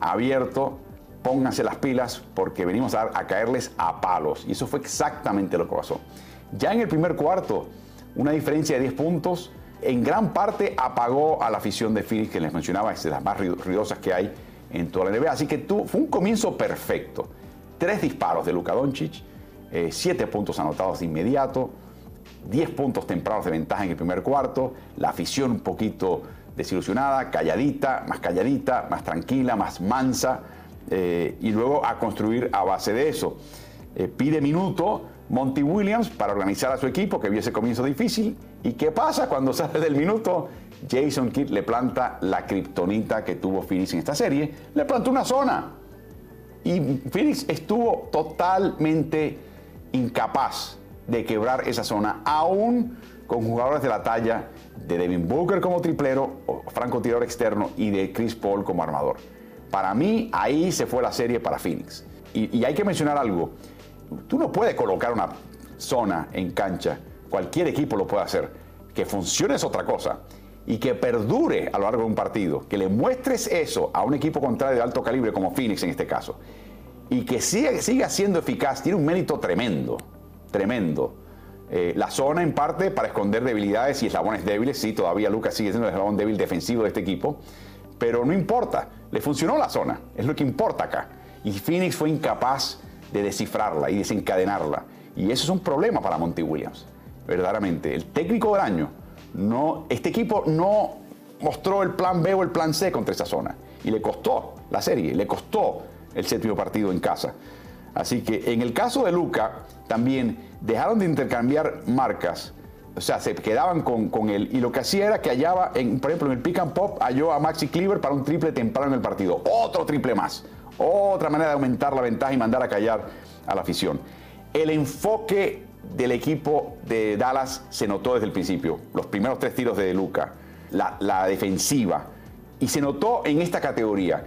abierto, pónganse las pilas porque venimos a, caerles a palos. Y eso fue exactamente lo que pasó. Ya en el primer cuarto, una diferencia de 10 puntos, en gran parte apagó a la afición de Phoenix, que les mencionaba, es de las más ruidosas que hay en toda la NBA. Así que tú, fue un comienzo perfecto. Tres disparos de Luka Doncic, eh, siete puntos anotados de inmediato, 10 puntos tempranos de ventaja en el primer cuarto, la afición un poquito desilusionada, calladita, más calladita, más tranquila, más mansa, eh, y luego a construir a base de eso. Eh, pide minuto Monty Williams para organizar a su equipo, que vio ese comienzo difícil. ¿Y qué pasa cuando sale del minuto? Jason Kidd le planta la kriptonita que tuvo Phoenix en esta serie, le plantó una zona. Y Phoenix estuvo totalmente incapaz de quebrar esa zona, aún con jugadores de la talla de Devin Booker como triplero, o francotirador externo y de Chris Paul como armador. Para mí, ahí se fue la serie para Phoenix. Y, hay que mencionar algo. Tú no puedes colocar una zona en cancha. Cualquier equipo lo puede hacer. Que funcione es otra cosa y que perdure a lo largo de un partido, que le muestres eso a un equipo contrario de alto calibre como Phoenix en este caso, y que siga, siga siendo eficaz, tiene un mérito tremendo, tremendo. Eh, la zona en parte para esconder debilidades y eslabones débiles, sí, todavía Lucas sigue siendo el eslabón débil defensivo de este equipo, pero no importa, le funcionó la zona, es lo que importa acá. Y Phoenix fue incapaz de descifrarla y desencadenarla. Y eso es un problema para Monty Williams, verdaderamente. El técnico del año no, este equipo no mostró el plan B o el plan C contra esa zona. Y le costó la serie, le costó el séptimo partido en casa. Así que en el caso de Luca, también dejaron de intercambiar marcas. O sea, se quedaban con, él. Y lo que hacía era que hallaba, en, por ejemplo, en el pick and pop, halló a Maxi Cleaver para un triple temprano en el partido. Otro triple más. Otra manera de aumentar la ventaja y mandar a callar a la afición. El enfoque del equipo de Dallas se notó desde el principio. Los primeros tres tiros de Luca, la, defensiva. Y se notó en esta categoría.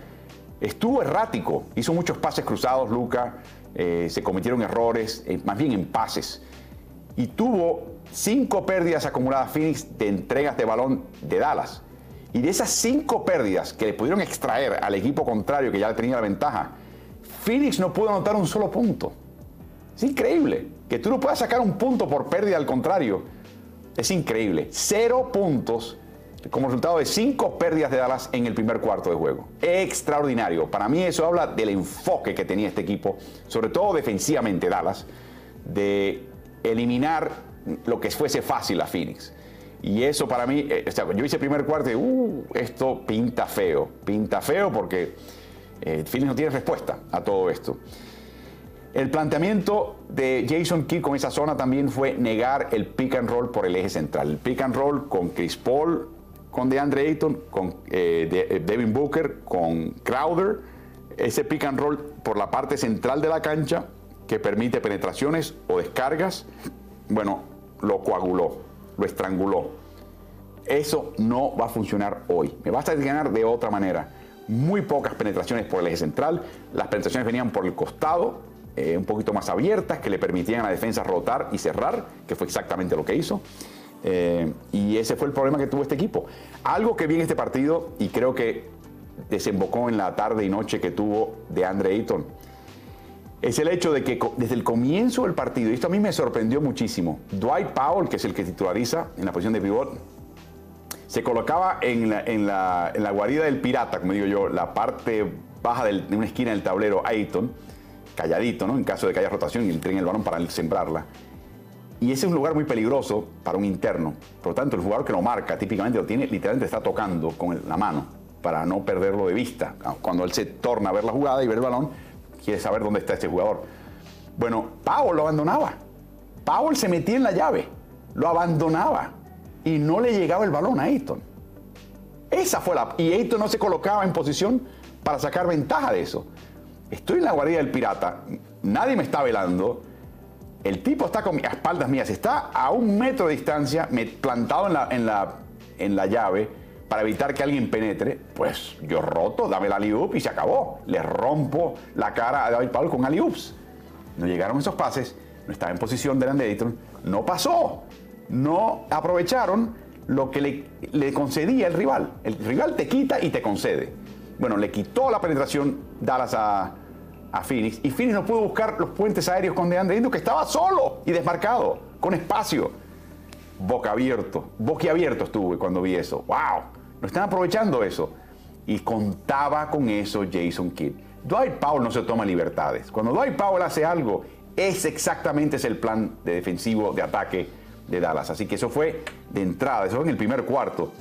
Estuvo errático, hizo muchos pases cruzados Luca, eh, se cometieron errores, eh, más bien en pases. Y tuvo cinco pérdidas acumuladas Phoenix de entregas de balón de Dallas. Y de esas cinco pérdidas que le pudieron extraer al equipo contrario que ya tenía la ventaja, Phoenix no pudo anotar un solo punto. Es increíble. Que tú no puedas sacar un punto por pérdida al contrario. Es increíble. Cero puntos como resultado de cinco pérdidas de Dallas en el primer cuarto de juego. Extraordinario. Para mí eso habla del enfoque que tenía este equipo, sobre todo defensivamente Dallas, de eliminar lo que fuese fácil a Phoenix. Y eso para mí, eh, yo hice el primer cuarto y uh, esto pinta feo, pinta feo porque eh, Phoenix no tiene respuesta a todo esto. El planteamiento de Jason Kidd con esa zona también fue negar el pick and roll por el eje central. El pick and roll con Chris Paul, con DeAndre Ayton, con eh, Devin Booker, con Crowder. Ese pick and roll por la parte central de la cancha que permite penetraciones o descargas, bueno, lo coaguló, lo estranguló. Eso no va a funcionar hoy. Me basta ganar de otra manera. Muy pocas penetraciones por el eje central. Las penetraciones venían por el costado, eh, un poquito más abiertas que le permitían a la defensa rotar y cerrar, que fue exactamente lo que hizo. Eh, y ese fue el problema que tuvo este equipo. Algo que vi en este partido y creo que desembocó en la tarde y noche que tuvo de Andre Ayton es el hecho de que desde el comienzo del partido, y esto a mí me sorprendió muchísimo, Dwight Powell, que es el que titulariza en la posición de pivot, se colocaba en la, en guarida del pirata, como digo yo, la parte baja de una esquina del tablero Ayton, calladito, ¿no? En caso de que haya rotación y el tren el balón para sembrarla. Y ese es un lugar muy peligroso para un interno. Por lo tanto, el jugador que lo marca típicamente lo tiene, literalmente está tocando con la mano para no perderlo de vista. Cuando él se torna a ver la jugada y ver el balón, quiere saber dónde está este jugador. Bueno, Powell lo abandonaba. Powell se metía en la llave, lo abandonaba y no le llegaba el balón a Ayton. Esa fue la. Y Ayton no se colocaba en posición para sacar ventaja de eso. Estoy en la guardia del pirata, nadie me está velando. El tipo está con a espaldas mías, está a un metro de distancia, plantado en la, en la, en la llave para evitar que alguien penetre. Pues yo roto, dame la aliup y se acabó. Le rompo la cara a David Powell con aliups. No llegaron esos pases, no estaba en posición de Ayton, no pasó. No aprovecharon lo que le, concedía el rival. El rival te quita y te concede. Bueno, le quitó la penetración Dallas a, Phoenix y Phoenix no pudo buscar los puentes aéreos con DeAndre Ayton que estaba solo y desmarcado, con espacio. Boca abierto, boquiabierto estuve cuando vi eso. ¡Wow! No están aprovechando eso. Y contaba con eso Jason Kidd. Dwight Powell no se toma libertades. Cuando Dwight Powell hace algo, es exactamente ese el plan de defensivo, de ataque de Dallas. Así que eso fue de entrada, eso fue en el primer cuarto.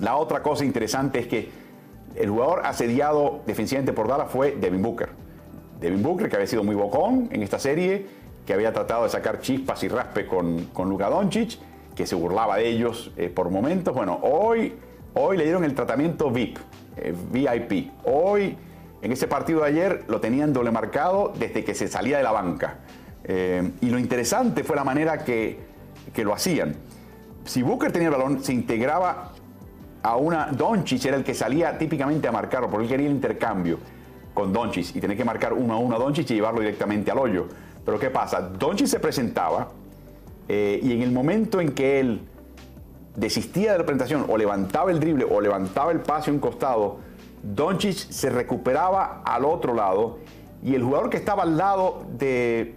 La otra cosa interesante es que el jugador asediado defensivamente por Dallas fue Devin Booker. Devin Booker, que había sido muy bocón en esta serie, que había tratado de sacar chispas y raspe con, con Luka Doncic, que se burlaba de ellos eh, por momentos. Bueno, hoy, hoy le dieron el tratamiento VIP, eh, VIP. Hoy, en ese partido de ayer, lo tenían doble marcado desde que se salía de la banca. Eh, y lo interesante fue la manera que que lo hacían. Si Booker tenía el balón, se integraba a una. Doncic era el que salía típicamente a marcarlo, porque él quería el intercambio con Doncic y tenía que marcar uno a uno a Doncic y llevarlo directamente al hoyo. Pero ¿qué pasa? Doncic se presentaba eh, y en el momento en que él desistía de la presentación o levantaba el drible o levantaba el pase a un costado, Doncic se recuperaba al otro lado y el jugador que estaba al lado de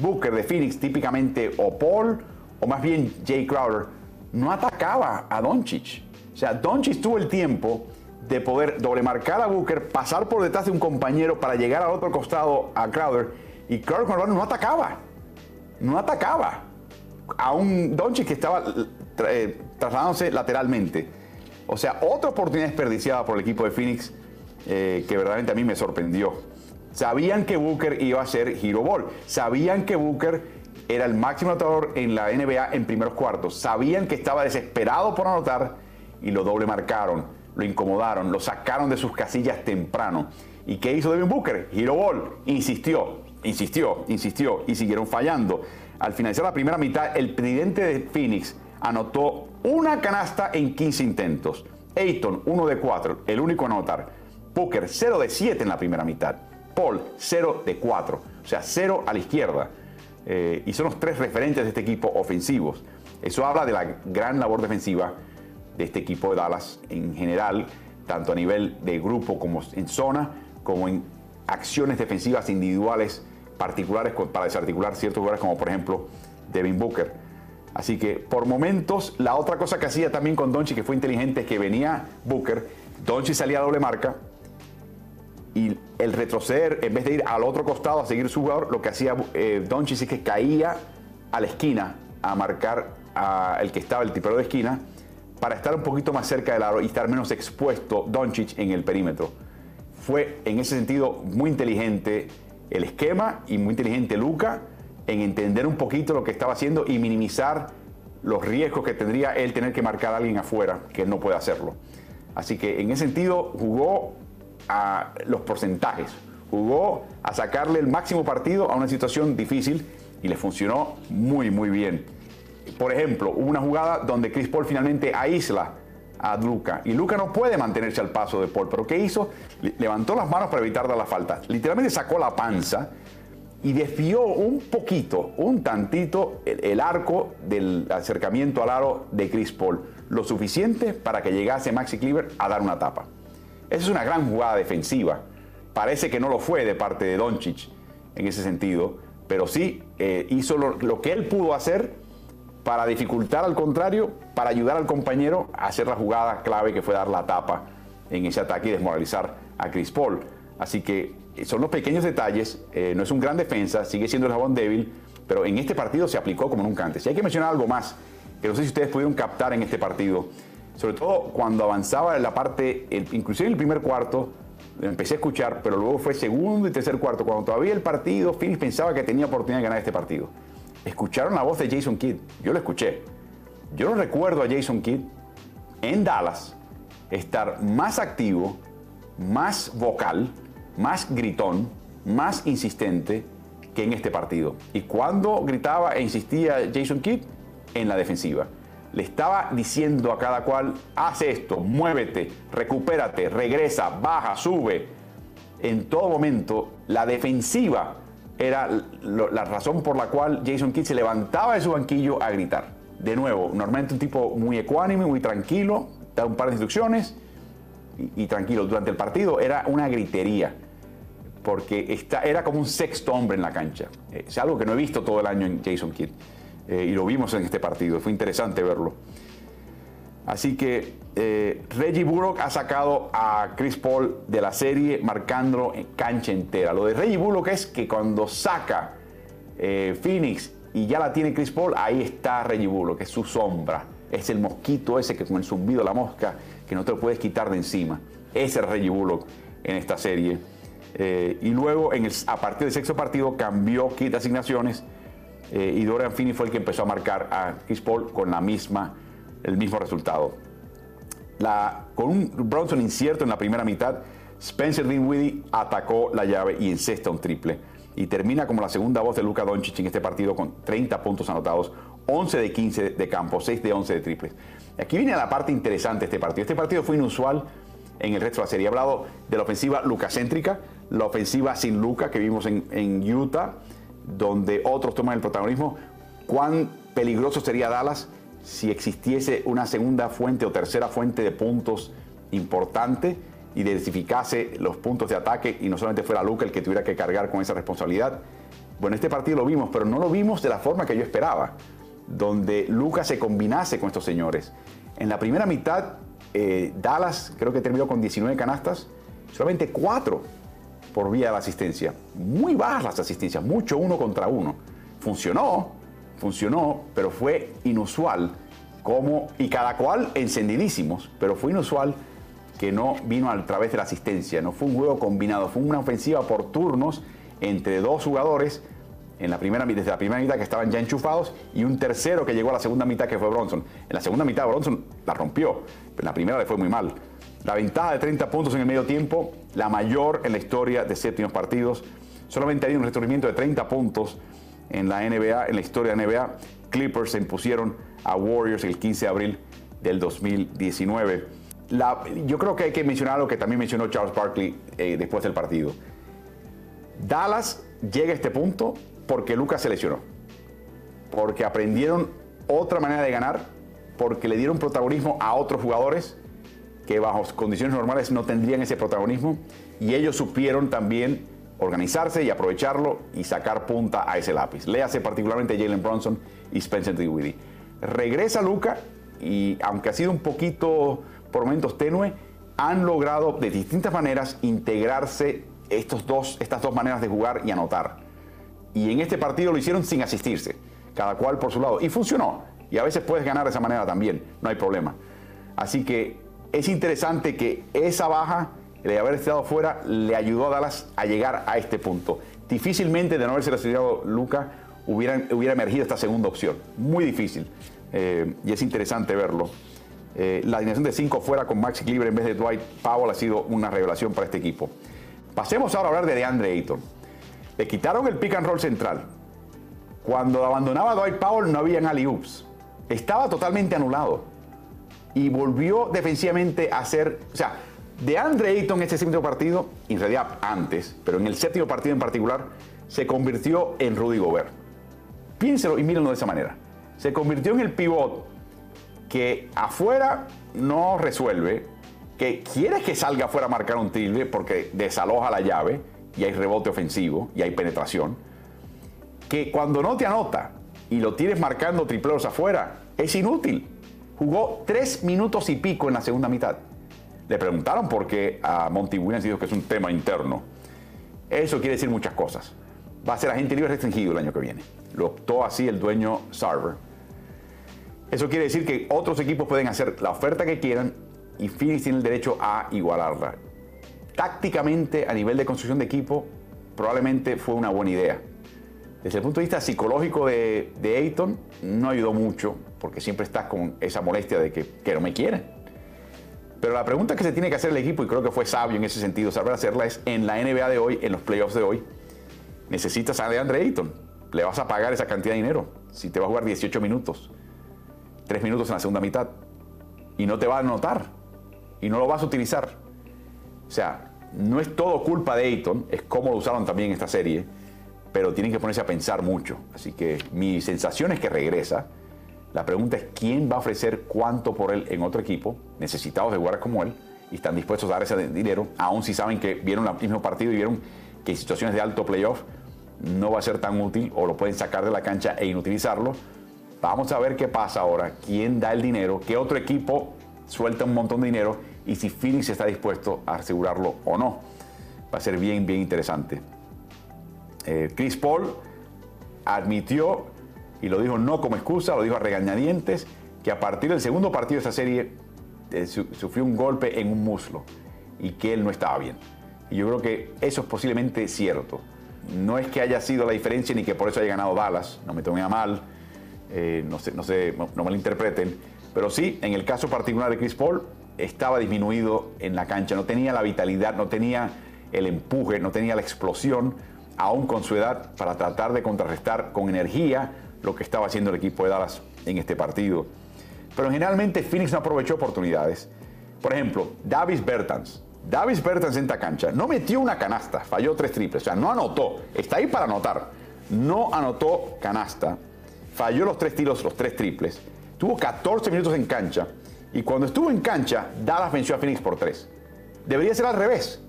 Booker de Phoenix, típicamente o Paul o más bien Jay Crowder, no atacaba a Doncic. O sea, Doncic tuvo el tiempo de poder doble marcar a Booker, pasar por detrás de un compañero para llegar al otro costado a Crowder, y Crowder con el balón no atacaba. No atacaba a un Doncic que estaba eh, trasladándose lateralmente. O sea, otra oportunidad desperdiciada por el equipo de Phoenix eh, que verdaderamente a mí me sorprendió. Sabían que Booker iba a ser Hero Ball. Sabían que Booker era el máximo anotador en la NBA en primeros cuartos. Sabían que estaba desesperado por anotar y lo doble marcaron, lo incomodaron, lo sacaron de sus casillas temprano. ¿Y qué hizo Devin Booker? Hero ball, insistió, insistió, insistió y siguieron fallando. Al finalizar la primera mitad, el presidente de Phoenix anotó una canasta en 15 intentos. Ayton, 1 de 4, el único a anotar. Booker, 0 de 7 en la primera mitad. Paul, 0 de 4, o sea, 0 a la izquierda. Eh, y son los tres referentes de este equipo ofensivos. Eso habla de la gran labor defensiva de este equipo de Dallas en general, tanto a nivel de grupo como en zona, como en acciones defensivas individuales particulares para desarticular ciertos lugares, como por ejemplo Devin Booker. Así que por momentos, la otra cosa que hacía también con Donchi, que fue inteligente, es que venía Booker, Donchi salía a doble marca, y el retroceder, en vez de ir al otro costado a seguir su jugador, lo que hacía eh, es que caía a la esquina a marcar al que estaba el tipero de esquina para estar un poquito más cerca del aro y estar menos expuesto Doncic en el perímetro. Fue en ese sentido muy inteligente el esquema y muy inteligente Luca en entender un poquito lo que estaba haciendo y minimizar los riesgos que tendría él tener que marcar a alguien afuera, que no puede hacerlo. Así que en ese sentido jugó a los porcentajes. Jugó a sacarle el máximo partido a una situación difícil y le funcionó muy, muy bien. Por ejemplo, hubo una jugada donde Chris Paul finalmente aísla a Luca y Luca no puede mantenerse al paso de Paul, pero ¿qué hizo? Levantó las manos para evitar dar la falta. Literalmente sacó la panza y desvió un poquito, un tantito el, arco del acercamiento al aro de Chris Paul, lo suficiente para que llegase Maxi Cleaver a dar una tapa. Esa es una gran jugada defensiva. Parece que no lo fue de parte de Doncic en ese sentido, pero sí eh, hizo lo, que él pudo hacer para dificultar al contrario, para ayudar al compañero a hacer la jugada clave que fue dar la tapa en ese ataque y desmoralizar a Chris Paul. Así que son los pequeños detalles, eh, no es un gran defensa, sigue siendo el jabón débil, pero en este partido se aplicó como nunca antes. Y hay que mencionar algo más, que no sé si ustedes pudieron captar en este partido, sobre todo cuando avanzaba en la parte, inclusive en el primer cuarto, empecé a escuchar, pero luego fue segundo y tercer cuarto, cuando todavía el partido, Phoenix pensaba que tenía oportunidad de ganar este partido. Escucharon la voz de Jason Kidd, yo lo escuché. Yo no recuerdo a Jason Kidd en Dallas estar más activo, más vocal, más gritón, más insistente que en este partido. Y cuando gritaba e insistía Jason Kidd, en la defensiva. Le estaba diciendo a cada cual, haz esto, muévete, recupérate, regresa, baja, sube. En todo momento, la defensiva era la razón por la cual Jason Kidd se levantaba de su banquillo a gritar. De nuevo, normalmente un tipo muy ecuánime, muy tranquilo, da un par de instrucciones y, tranquilo. Durante el partido era una gritería porque era como un sexto hombre en la cancha. Es algo que no he visto todo el año en Jason Kidd. Eh, y lo vimos en este partido, fue interesante verlo. Así que eh, Reggie Bullock ha sacado a Chris Paul de la serie marcándolo en cancha entera. Lo de Reggie Bullock es que cuando saca eh, Phoenix y ya la tiene Chris Paul, ahí está Reggie Bullock, es su sombra. Es el mosquito ese que con el zumbido de la mosca que no te lo puedes quitar de encima. Ese es Reggie Bullock en esta serie. Y luego a partir del sexto partido cambió kit de asignaciones eh, y Dorian Finney fue el que empezó a marcar a Chris Paul con la misma, el mismo resultado. Con un Bronson incierto en la primera mitad, Spencer Dinwiddie atacó la llave y encesta un triple. Y termina como la segunda voz de Luka Doncic en este partido con 30 puntos anotados, 11 de 15 de campo, 6 de 11 de triples. Aquí viene la parte interesante de este partido. Este partido fue inusual en el resto de la serie. He hablado de la ofensiva lucacéntrica, la ofensiva sin Luca que vimos en, en Utah donde otros toman el protagonismo, cuán peligroso sería Dallas si existiese una segunda fuente o tercera fuente de puntos importante y diversificase los puntos de ataque y no solamente fuera Luca el que tuviera que cargar con esa responsabilidad. Bueno, este partido lo vimos, pero no lo vimos de la forma que yo esperaba, donde Luca se combinase con estos señores. En la primera mitad, eh, Dallas creo que terminó con 19 canastas, solamente 4 por vía de la asistencia. Muy bajas las asistencias, mucho uno contra uno. Funcionó, funcionó, pero fue inusual como, y cada cual encendidísimos, pero fue inusual que no vino a través de la asistencia, no fue un juego combinado, fue una ofensiva por turnos entre dos jugadores en la primera, desde la primera mitad que estaban ya enchufados y un tercero que llegó a la segunda mitad que fue Bronson. En la segunda mitad Bronson la rompió, pero en la primera le fue muy mal. La ventaja de 30 puntos en el medio tiempo, la mayor en la historia de séptimos partidos. Solamente hay un retornamiento de 30 puntos en la NBA, en la historia de la NBA. Clippers se impusieron a Warriors el 15 de abril del 2019. yo creo que hay que mencionar lo que también mencionó Charles Barkley eh, después del partido. Dallas llega a este punto porque Lucas se lesionó, porque aprendieron otra manera de ganar, porque le dieron protagonismo a otros jugadores que bajo condiciones normales no tendrían ese protagonismo y ellos supieron también organizarse y aprovecharlo y sacar punta a ese lápiz. Léase particularmente Jalen Bronson y Spencer Dinwiddie. Regresa Luca y aunque ha sido un poquito por momentos tenue, han logrado de distintas maneras integrarse estos dos, estas dos maneras de jugar y anotar. Y en este partido lo hicieron sin asistirse, cada cual por su lado. Y funcionó. Y a veces puedes ganar de esa manera también, no hay problema. Así que es interesante que esa baja, de haber estado fuera, le ayudó a Dallas a llegar a este punto. Difícilmente de no haberse retirado Luca hubiera, hubiera emergido esta segunda opción. Muy difícil. Eh, y es interesante verlo. Eh, la alineación de 5 fuera con Maxi Kleber en vez de Dwight Powell ha sido una revelación para este equipo. Pasemos ahora a hablar de DeAndre Ayton. Le quitaron el pick and roll central. Cuando abandonaba Dwight Powell no habían alley-oops. Estaba totalmente anulado y volvió defensivamente a ser, o sea, de Andre Ayton en este séptimo partido, en realidad antes, pero en el séptimo partido en particular, se convirtió en Rudy Gobert. Piénselo y mírenlo de esa manera. Se convirtió en el pivot que afuera no resuelve, que quiere que salga afuera a marcar un triple porque desaloja la llave y hay rebote ofensivo y hay penetración, que cuando no te anota y lo tienes marcando tripleros afuera, es inútil Jugó tres minutos y pico en la segunda mitad. Le preguntaron por qué a Monty Williams dijo que es un tema interno. Eso quiere decir muchas cosas. Va a ser agente libre restringido el año que viene. Lo optó así el dueño Sarver. Eso quiere decir que otros equipos pueden hacer la oferta que quieran y Phoenix tiene el derecho a igualarla. Tácticamente, a nivel de construcción de equipo, probablemente fue una buena idea. Desde el punto de vista psicológico de, de Ayton, no ayudó mucho, porque siempre estás con esa molestia de que, no me quieren. Pero la pregunta que se tiene que hacer el equipo, y creo que fue sabio en ese sentido saber hacerla, es en la NBA de hoy, en los playoffs de hoy, necesitas a DeAndre Ayton. Le vas a pagar esa cantidad de dinero. Si te va a jugar 18 minutos, 3 minutos en la segunda mitad, y no te va a anotar, y no lo vas a utilizar. O sea, no es todo culpa de Ayton, es cómo lo usaron también en esta serie pero tienen que ponerse a pensar mucho. Así que mi sensación es que regresa. La pregunta es quién va a ofrecer cuánto por él en otro equipo, necesitados de jugadores como él, y están dispuestos a dar ese dinero, aun si saben que vieron el mismo partido y vieron que en situaciones de alto playoff no va a ser tan útil o lo pueden sacar de la cancha e inutilizarlo. Vamos a ver qué pasa ahora, quién da el dinero, qué otro equipo suelta un montón de dinero y si Phoenix está dispuesto a asegurarlo o no. Va a ser bien, bien interesante. Eh, Chris Paul admitió, y lo dijo no como excusa, lo dijo a regañadientes, que a partir del segundo partido de esta serie eh, sufrió un golpe en un muslo y que él no estaba bien. Y yo creo que eso es posiblemente cierto. No es que haya sido la diferencia ni que por eso haya ganado Dallas, no me tomé mal, eh, no, se, no, no malinterpreten, pero sí, en el caso particular de Chris Paul, estaba disminuido en la cancha, no tenía la vitalidad, no tenía el empuje, no tenía la explosión aún con su edad, para tratar de contrarrestar con energía lo que estaba haciendo el equipo de Dallas en este partido. Pero generalmente Phoenix no aprovechó oportunidades. Por ejemplo, Davis Bertans. Davis Bertans en esta cancha no metió una canasta, falló tres triples, o sea, no anotó, está ahí para anotar. No anotó canasta, falló los tres tiros, los tres triples, tuvo 14 minutos en cancha y cuando estuvo en cancha, Dallas venció a Phoenix por tres. Debería ser al revés.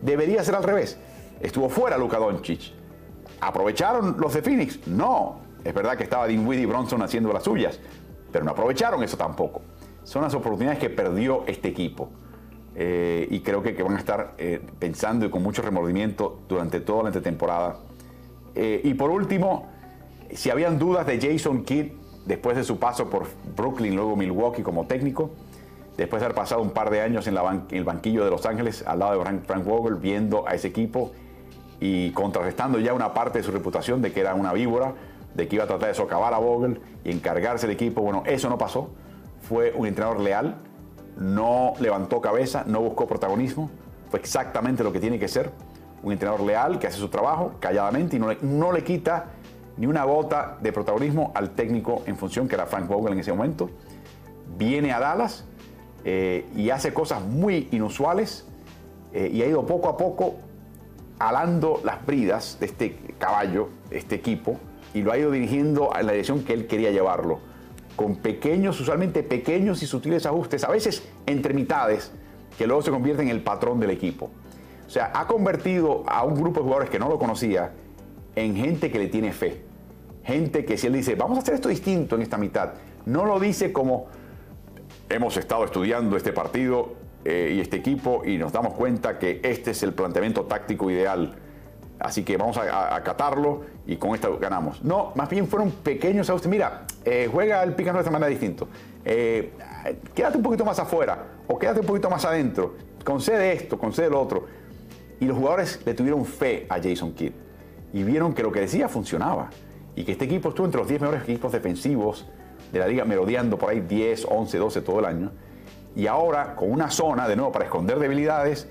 Debería ser al revés. Estuvo fuera Luka Doncic. ¿Aprovecharon los de Phoenix? No. Es verdad que estaba Dinwiddie y Bronson haciendo las suyas, pero no aprovecharon eso tampoco. Son las oportunidades que perdió este equipo. Eh, y creo que, van a estar eh, pensando y con mucho remordimiento durante toda la temporada. Eh, y por último, si habían dudas de Jason Kidd después de su paso por Brooklyn, luego Milwaukee como técnico, después de haber pasado un par de años en, el banquillo de Los Ángeles al lado de Frank, Frank Vogel, viendo a ese equipo y contrarrestando ya una parte de su reputación de que era una víbora, de que iba a tratar de socavar a Vogel y encargarse del equipo. Bueno, eso no pasó. Fue un entrenador leal, no levantó cabeza, no buscó protagonismo. Fue exactamente lo que tiene que ser. Un entrenador leal que hace su trabajo calladamente y no le, no le quita ni una gota de protagonismo al técnico en función que era Frank Vogel en ese momento. Viene a Dallas eh, y hace cosas muy inusuales eh, y ha ido poco a poco alando las bridas de este caballo, este equipo, y lo ha ido dirigiendo en la dirección que él quería llevarlo, con pequeños, usualmente pequeños y sutiles ajustes, a veces entre mitades, que luego se convierten en el patrón del equipo. O sea, ha convertido a un grupo de jugadores que no lo conocía en gente que le tiene fe. Gente que si él dice, vamos a hacer esto distinto en esta mitad, no lo dice como hemos estado estudiando este partido eh, y este equipo y nos damos cuenta que este es el planteamiento táctico ideal. Así que vamos a, acatarlo y con esto ganamos. No, más bien fueron pequeños ajustes. Mira, eh, juega el pick de esta manera distinto. Eh, quédate un poquito más afuera o quédate un poquito más adentro. Concede esto, concede lo otro. Y los jugadores le tuvieron fe a Jason Kidd y vieron que lo que decía funcionaba y que este equipo estuvo entre los 10 mejores equipos defensivos de la liga, merodeando por ahí 10, 11, 12 todo el año y ahora con una zona de nuevo para esconder debilidades,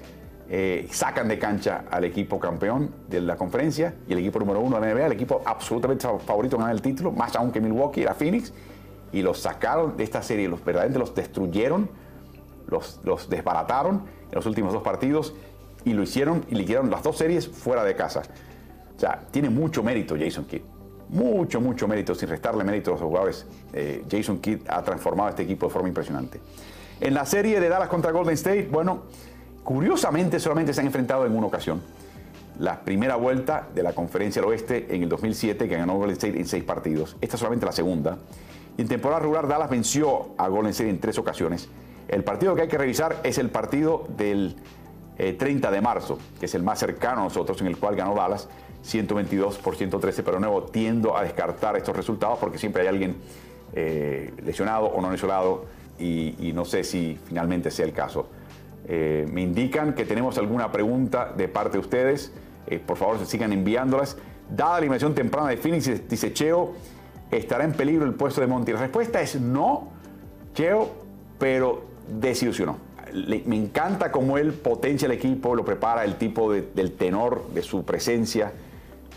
eh, sacan de cancha al equipo campeón de la conferencia y el equipo número uno de la NBA, el equipo absolutamente favorito en ganar el título, más aún que Milwaukee, era Phoenix, y los sacaron de esta serie, los verdaderamente los destruyeron, los, desbarataron en los últimos dos partidos y lo hicieron y liquidaron las dos series fuera de casa. O sea, tiene mucho mérito Jason Kidd. Mucho, mucho mérito, sin restarle mérito a los jugadores. Eh, Jason Kidd ha transformado este equipo de forma impresionante. En la serie de Dallas contra Golden State, bueno, curiosamente solamente se han enfrentado en una ocasión. La primera vuelta de la Conferencia del Oeste en el 2007, que ganó Golden State en seis partidos. Esta es solamente la segunda. Y en temporada regular, Dallas venció a Golden State en tres ocasiones. El partido que hay que revisar es el partido del 30 de marzo, que es el más cercano a nosotros, en el cual ganó Dallas 122 por 113, pero de nuevo tiendo a descartar estos resultados porque siempre hay alguien lesionado o no lesionado y, no sé si finalmente sea el caso. Eh, me indican que tenemos alguna pregunta de parte de ustedes. Eh, por favor, sigan enviándolas. Dada la eliminación temprana de Phoenix, dice Cheo, ¿estará en peligro el puesto de Monty? La respuesta es no, Cheo, pero desilusionó. me encanta cómo él potencia el equipo, lo prepara, el tipo del tenor de su presencia,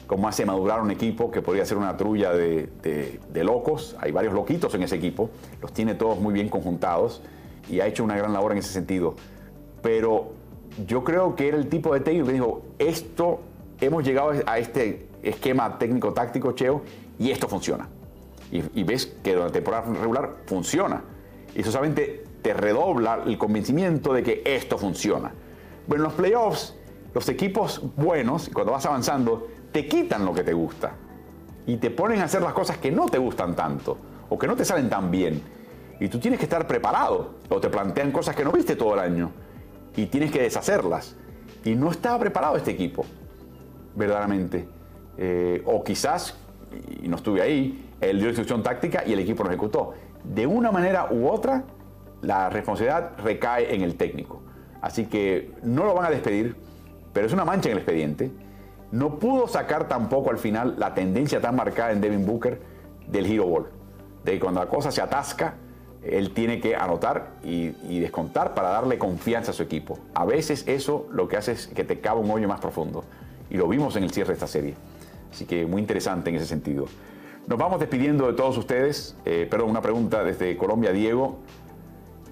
cómo hace madurar un equipo que podría ser una trulla de, de locos. Hay varios loquitos en ese equipo, los tiene todos muy bien conjuntados y ha hecho una gran labor en ese sentido pero yo creo que era el tipo de técnico que dijo, esto, hemos llegado a este esquema técnico-táctico, Cheo, y esto funciona. Y, ves que durante la temporada regular funciona. Y eso solamente te redobla el convencimiento de que esto funciona. Bueno, en los playoffs, los equipos buenos, cuando vas avanzando, te quitan lo que te gusta. Y te ponen a hacer las cosas que no te gustan tanto, o que no te salen tan bien. Y tú tienes que estar preparado, o te plantean cosas que no viste todo el año y tienes que deshacerlas. Y no estaba preparado este equipo, verdaderamente. Eh, o quizás, y no estuve ahí, él dio instrucción táctica y el equipo no ejecutó. De una manera u otra, la responsabilidad recae en el técnico. Así que no lo van a despedir, pero es una mancha en el expediente. No pudo sacar tampoco al final la tendencia tan marcada en Devin Booker del hero ball. De que cuando la cosa se atasca, él tiene que anotar y, descontar para darle confianza a su equipo. A veces eso lo que hace es que te cava un hoyo más profundo. Y lo vimos en el cierre de esta serie. Así que muy interesante en ese sentido. Nos vamos despidiendo de todos ustedes. Eh, pero una pregunta desde Colombia, Diego.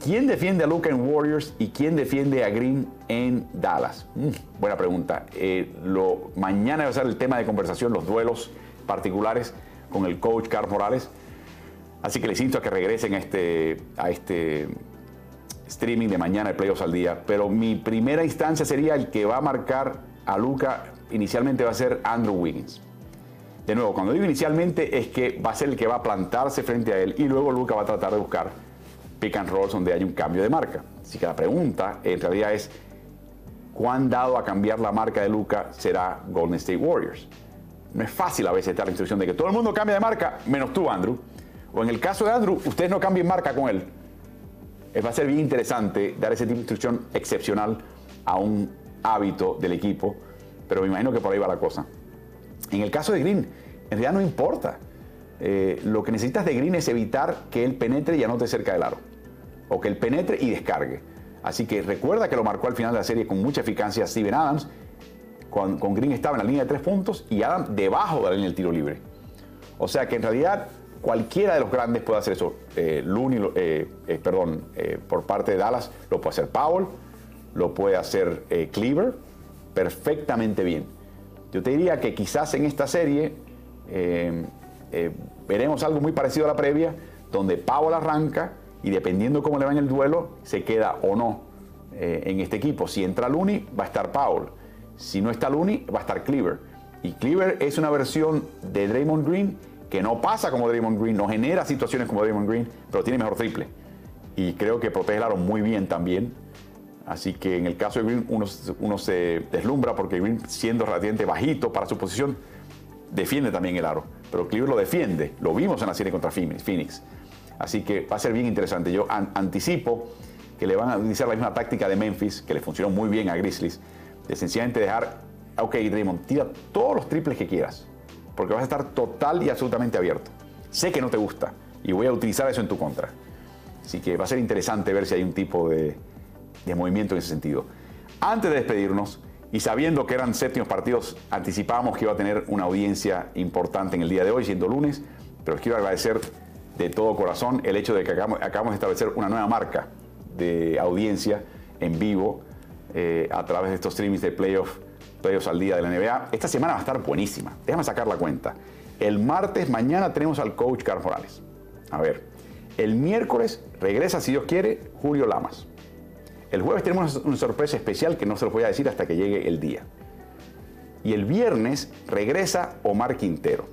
¿Quién defiende a Luca en Warriors y quién defiende a Green en Dallas? Mm, buena pregunta. Eh, mañana va a ser el tema de conversación, los duelos particulares con el coach Carlos Morales. Así que les invito a que regresen a este, a este streaming de mañana de Playoffs al día. Pero mi primera instancia sería el que va a marcar a Luca. Inicialmente va a ser Andrew Wiggins. De nuevo, cuando digo inicialmente es que va a ser el que va a plantarse frente a él y luego Luca va a tratar de buscar pick and rolls donde hay un cambio de marca. Así que la pregunta en realidad es cuán dado a cambiar la marca de Luca será Golden State Warriors. No es fácil a veces dar la instrucción de que todo el mundo cambie de marca, menos tú, Andrew. O en el caso de Andrew, ustedes no cambien marca con él. Eh, va a ser bien interesante dar ese tipo de instrucción excepcional a un hábito del equipo, pero me imagino que por ahí va la cosa. En el caso de Green, en realidad no importa. Eh, lo que necesitas de Green es evitar que él penetre y anote cerca del aro. O que él penetre y descargue. Así que recuerda que lo marcó al final de la serie con mucha eficacia Steven Adams. Con, con Green estaba en la línea de tres puntos y Adams debajo de la línea del tiro libre. O sea que en realidad Cualquiera de los grandes puede hacer eso. Eh, Looney, eh, eh, perdón, por parte de Dallas lo puede hacer Powell, lo puede hacer Cleaver perfectamente bien. Yo te diría que quizás en esta serie veremos algo muy parecido a la previa, donde Powell arranca y dependiendo cómo le va en el duelo, se queda o no en este equipo. Si entra Looney, va a estar Powell. Si no está Looney, va a estar Cleaver. Y Cleaver es una versión de Draymond Green que no pasa como Draymond Green, no genera situaciones como Draymond Green, pero tiene mejor triple. Y creo que protege el aro muy bien también. Así que en el caso de Green uno, se deslumbra porque Green, siendo relativamente bajito para su posición, defiende también el aro. Pero Cleveland lo defiende. Lo vimos en la serie contra Phoenix. Así que va a ser bien interesante. Yo anticipo que le van a utilizar la misma táctica de Memphis, que le funcionó muy bien a Grizzlies, de sencillamente dejar, ok, Draymond, tira todos los triples que quieras porque vas a estar total y absolutamente abierto. Sé que no te gusta y voy a utilizar eso en tu contra. Así que va a ser interesante ver si hay un tipo de, movimiento en ese sentido. Antes de despedirnos, y sabiendo que eran séptimos partidos, anticipábamos que iba a tener una audiencia importante en el día de hoy, siendo lunes, pero les quiero agradecer de todo corazón el hecho de que acabamos, de establecer una nueva marca de audiencia en vivo eh, a través de estos streamings de playoff playoffs al día de la NBA. Esta semana va a estar buenísima. Déjame sacar la cuenta. El martes, mañana tenemos al coach Carlos Morales. A ver, el miércoles regresa, si Dios quiere, Julio Lamas. El jueves tenemos una sorpresa especial que no se los voy a decir hasta que llegue el día. Y el viernes regresa Omar Quintero.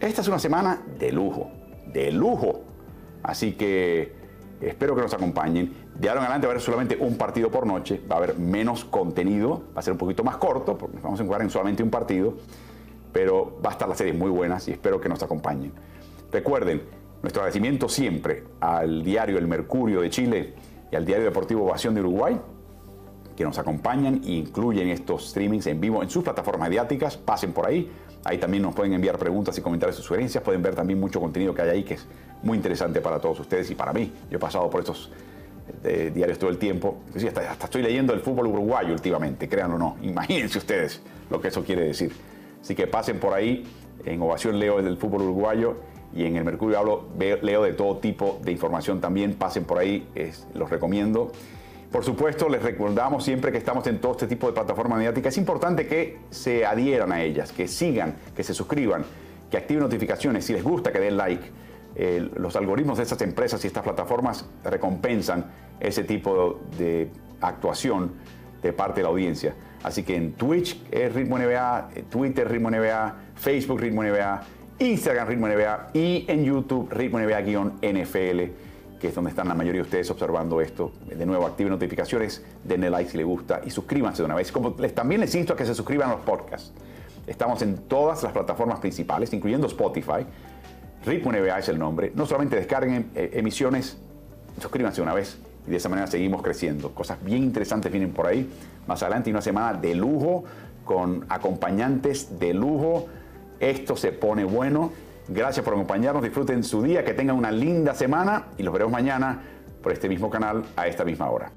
Esta es una semana de lujo, de lujo. Así que Espero que nos acompañen. De ahora en adelante va a haber solamente un partido por noche, va a haber menos contenido, va a ser un poquito más corto, porque nos vamos a enfocar en solamente un partido, pero va a estar la serie muy buenas y espero que nos acompañen. Recuerden, nuestro agradecimiento siempre al diario El Mercurio de Chile y al diario Deportivo Ovación de Uruguay, que nos acompañan e incluyen estos streamings en vivo en sus plataformas mediáticas. Pasen por ahí. Ahí también nos pueden enviar preguntas y comentarios y sugerencias. Pueden ver también mucho contenido que hay ahí que es muy interesante para todos ustedes y para mí. Yo he pasado por estos eh, diarios todo el tiempo. hasta, hasta, estoy leyendo el fútbol uruguayo últimamente, créanlo o no. Imagínense ustedes lo que eso quiere decir. Así que pasen por ahí. En Ovación leo del fútbol uruguayo y en el Mercurio hablo, leo de todo tipo de información también. Pasen por ahí, los recomiendo. Por supuesto, les recordamos siempre que estamos en todo este tipo de plataformas mediáticas. Es importante que se adhieran a ellas, que sigan, que se suscriban, que activen notificaciones. Si les gusta, que den like. los algoritmos de estas empresas y estas plataformas recompensan ese tipo de actuación de parte de la audiencia. Así que en Twitch es Ritmo NBA, Twitter Ritmo NBA, Facebook Ritmo NBA, Instagram Ritmo NBA y en YouTube Ritmo NBA-NFL que es donde están la mayoría de ustedes observando esto. De nuevo, activen notificaciones, denle like si les gusta y suscríbanse de una vez. Como también les insto a que se suscriban a los podcasts. Estamos en todas las plataformas principales, incluyendo Spotify. Ritmo NBA es el nombre. No solamente descarguen eh, emisiones, suscríbanse una vez y de esa manera seguimos creciendo. Cosas bien interesantes vienen por ahí. Más adelante una semana de lujo con acompañantes de lujo. Esto se pone bueno. Gracias por acompañarnos. Disfruten su día, que tengan una linda semana y los veremos mañana por este mismo canal a esta misma hora.